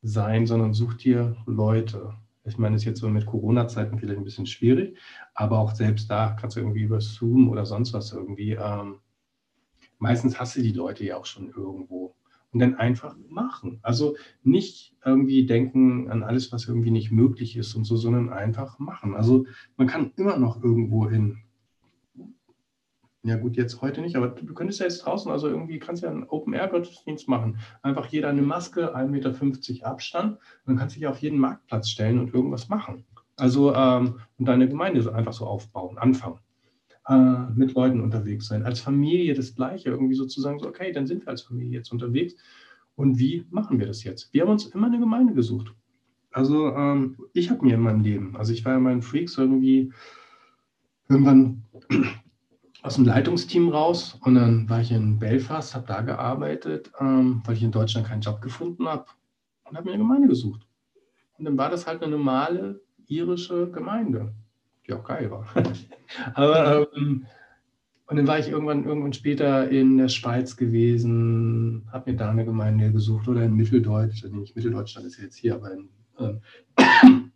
sein, sondern such dir Leute. Ich meine, das ist jetzt so mit Corona-Zeiten vielleicht ein bisschen schwierig, aber auch selbst da kannst du irgendwie über Zoom oder sonst was irgendwie. Ähm, meistens hast du die Leute ja auch schon irgendwo. Und dann einfach machen. Also nicht irgendwie denken an alles, was irgendwie nicht möglich ist und so, sondern einfach machen. Also man kann immer noch irgendwo hin. Ja gut, jetzt heute nicht, aber du könntest ja jetzt draußen, also irgendwie kannst du ja einen Open-Air-Gottesdienst machen. Einfach jeder eine Maske, 1,50 Meter Abstand dann kannst du dich auf jeden Marktplatz stellen und irgendwas machen. Also ähm, und deine Gemeinde so einfach so aufbauen, anfangen. Äh, mit Leuten unterwegs sein. Als Familie das Gleiche, irgendwie sozusagen so, okay, dann sind wir als Familie jetzt unterwegs. Und wie machen wir das jetzt? Wir haben uns immer eine Gemeinde gesucht. Also ähm, ich habe mir in meinem Leben, also ich war ja mein Freaks irgendwie irgendwann aus dem Leitungsteam raus und dann war ich in Belfast, habe da gearbeitet, ähm, weil ich in Deutschland keinen Job gefunden habe und habe mir eine Gemeinde gesucht. Und dann war das halt eine normale irische Gemeinde, die auch geil war. Aber ähm, und dann war ich irgendwann, irgendwann später in der Schweiz gewesen, habe mir da eine Gemeinde gesucht oder in Mitteldeutsch, also nicht Mitteldeutschland ist jetzt hier, aber in, ähm,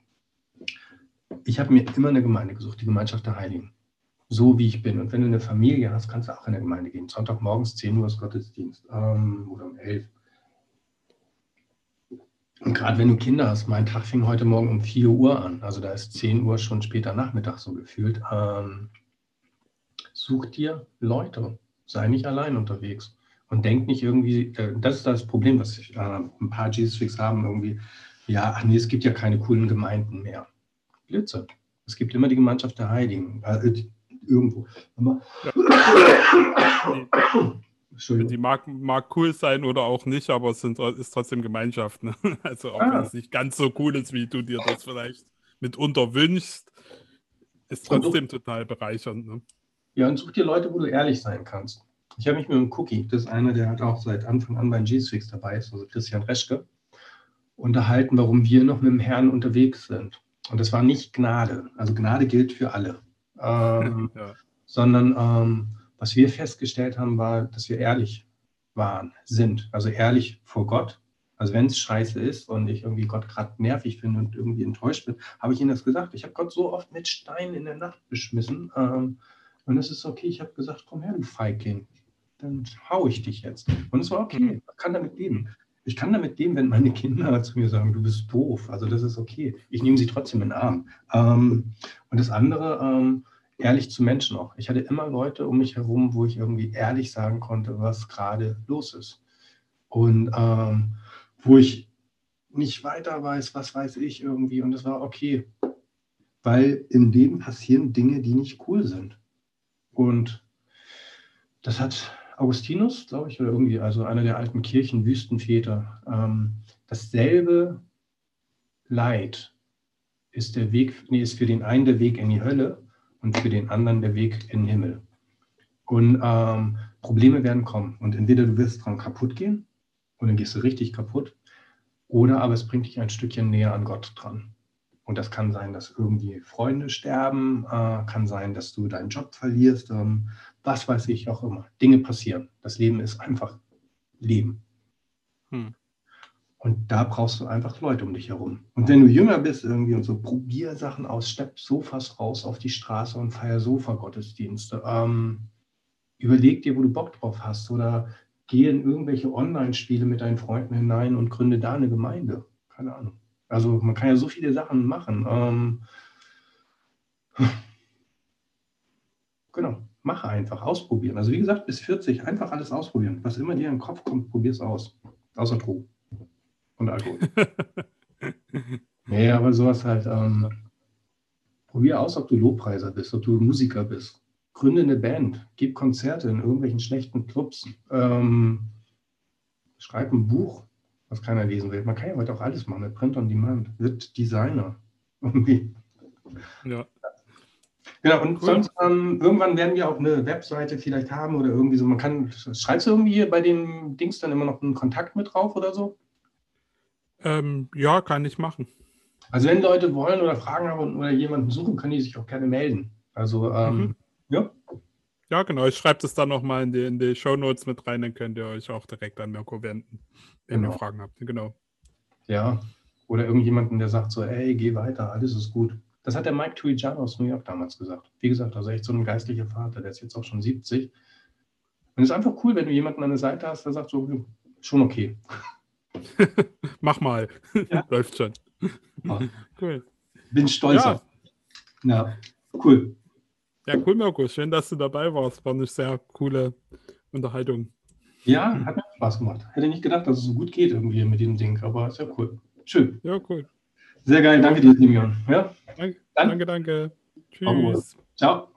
ich habe mir immer eine Gemeinde gesucht, die Gemeinschaft der Heiligen so wie ich bin. Und wenn du eine Familie hast, kannst du auch in der Gemeinde gehen. Sonntagmorgens 10 Uhr ist Gottesdienst ähm, oder um 11. Und gerade wenn du Kinder hast, mein Tag fing heute Morgen um 4 Uhr an. Also da ist 10 Uhr schon später Nachmittag so gefühlt. Ähm, such dir Leute. Sei nicht allein unterwegs. Und denk nicht irgendwie, das ist das Problem, was ich, äh, ein paar Jesus-Freaks haben, irgendwie, ja, ach nee, es gibt ja keine coolen Gemeinden mehr. Blödsinn. Es gibt immer die Gemeinschaft der Heiligen. Äh, irgendwo. Die mag, mag cool sein oder auch nicht, aber es sind, ist trotzdem Gemeinschaft. Ne? Also auch ah. wenn es nicht ganz so cool ist, wie du dir das vielleicht mitunter wünschst, ist trotzdem du, total bereichernd. Ne? Ja, und such dir Leute, wo du ehrlich sein kannst. Ich habe mich mit dem Cookie, das ist einer, der halt auch seit Anfang an bei G-Swix dabei ist, also Christian Reschke, unterhalten, warum wir noch mit dem Herrn unterwegs sind. Und das war nicht Gnade. Also Gnade gilt für alle. Ähm, ja. Sondern ähm, was wir festgestellt haben, war, dass wir ehrlich waren, sind. Also ehrlich vor Gott. Also wenn es scheiße ist und ich irgendwie Gott gerade nervig finde und irgendwie enttäuscht bin, habe ich ihm das gesagt. Ich habe Gott so oft mit Steinen in der Nacht beschmissen. Ähm, und es ist okay. Ich habe gesagt, komm her, du Feigling. Dann hau ich dich jetzt. Und es war okay. Ich kann damit leben. Ich kann damit leben, wenn meine Kinder zu mir sagen, du bist doof. Also das ist okay. Ich nehme sie trotzdem in den Arm. Ähm, und das andere, ähm, ehrlich zu Menschen auch. Ich hatte immer Leute um mich herum, wo ich irgendwie ehrlich sagen konnte, was gerade los ist. Und ähm, wo ich nicht weiter weiß, was weiß ich irgendwie. Und es war okay. Weil im Leben passieren Dinge, die nicht cool sind. Und das hat Augustinus, glaube ich, oder irgendwie, also einer der alten Kirchenwüstenväter, ähm, dasselbe Leid ist der Weg, nee, ist für den einen der Weg in die Hölle und für den anderen der Weg in den Himmel. Und ähm, Probleme werden kommen. Und entweder du wirst dran kaputt gehen und dann gehst du richtig kaputt, oder aber es bringt dich ein Stückchen näher an Gott dran. Und das kann sein, dass irgendwie Freunde sterben, äh, kann sein, dass du deinen Job verlierst, ähm, was weiß ich auch immer. Dinge passieren. Das Leben ist einfach Leben. Hm. Und da brauchst du einfach Leute um dich herum. Und wenn du jünger bist irgendwie und so, probier Sachen aus, stepp Sofas raus auf die Straße und feier Sofa-Gottesdienste. Ähm, überleg dir, wo du Bock drauf hast oder geh in irgendwelche Online-Spiele mit deinen Freunden hinein und gründe da eine Gemeinde. Keine Ahnung. Also man kann ja so viele Sachen machen. Ähm, genau, mache einfach, ausprobieren. Also wie gesagt, bis 40 einfach alles ausprobieren. Was immer dir in den Kopf kommt, probier es aus. Außer Drogen und Alkohol. nee, aber sowas halt. Ähm, probier aus, ob du Lobpreiser bist, ob du Musiker bist. Gründe eine Band, gib Konzerte in irgendwelchen schlechten Clubs. Ähm, schreib ein Buch, was keiner lesen will. Man kann ja heute auch alles machen mit Print on Demand. Wird Designer. Irgendwie. Ja. Genau, und cool. sonst ähm, irgendwann werden wir auch eine Webseite vielleicht haben oder irgendwie so. Man kann, schreibst du irgendwie bei dem Dings dann immer noch einen Kontakt mit drauf oder so? Ähm, ja, kann ich machen. Also wenn Leute wollen oder Fragen haben oder jemanden suchen, können die sich auch gerne melden. Also ähm, mhm. ja. Ja, genau. Ich schreibe das dann nochmal in die, in die Show Notes mit rein, dann könnt ihr euch auch direkt an Mirko wenden, wenn genau. ihr Fragen habt. Genau. Ja. Oder irgendjemanden, der sagt so, ey, geh weiter, alles ist gut. Das hat der Mike Tuijano aus New York damals gesagt. Wie gesagt, also echt so ein geistlicher Vater, der ist jetzt auch schon 70. Und es ist einfach cool, wenn du jemanden an der Seite hast, der sagt so, schon okay. Mach mal. Ja. Läuft schon. Oh. Cool. Bin stolz ja. Ja, cool. Ja, cool, Mirko. Schön, dass du dabei warst. War eine sehr coole Unterhaltung. Ja, hat mir Spaß gemacht. Hätte nicht gedacht, dass es so gut geht irgendwie mit dem Ding, aber ist ja cool. Schön. Ja, cool. Sehr geil. Danke dir, Simeon. Ja? Danke, danke. danke. Tschüss. Ciao.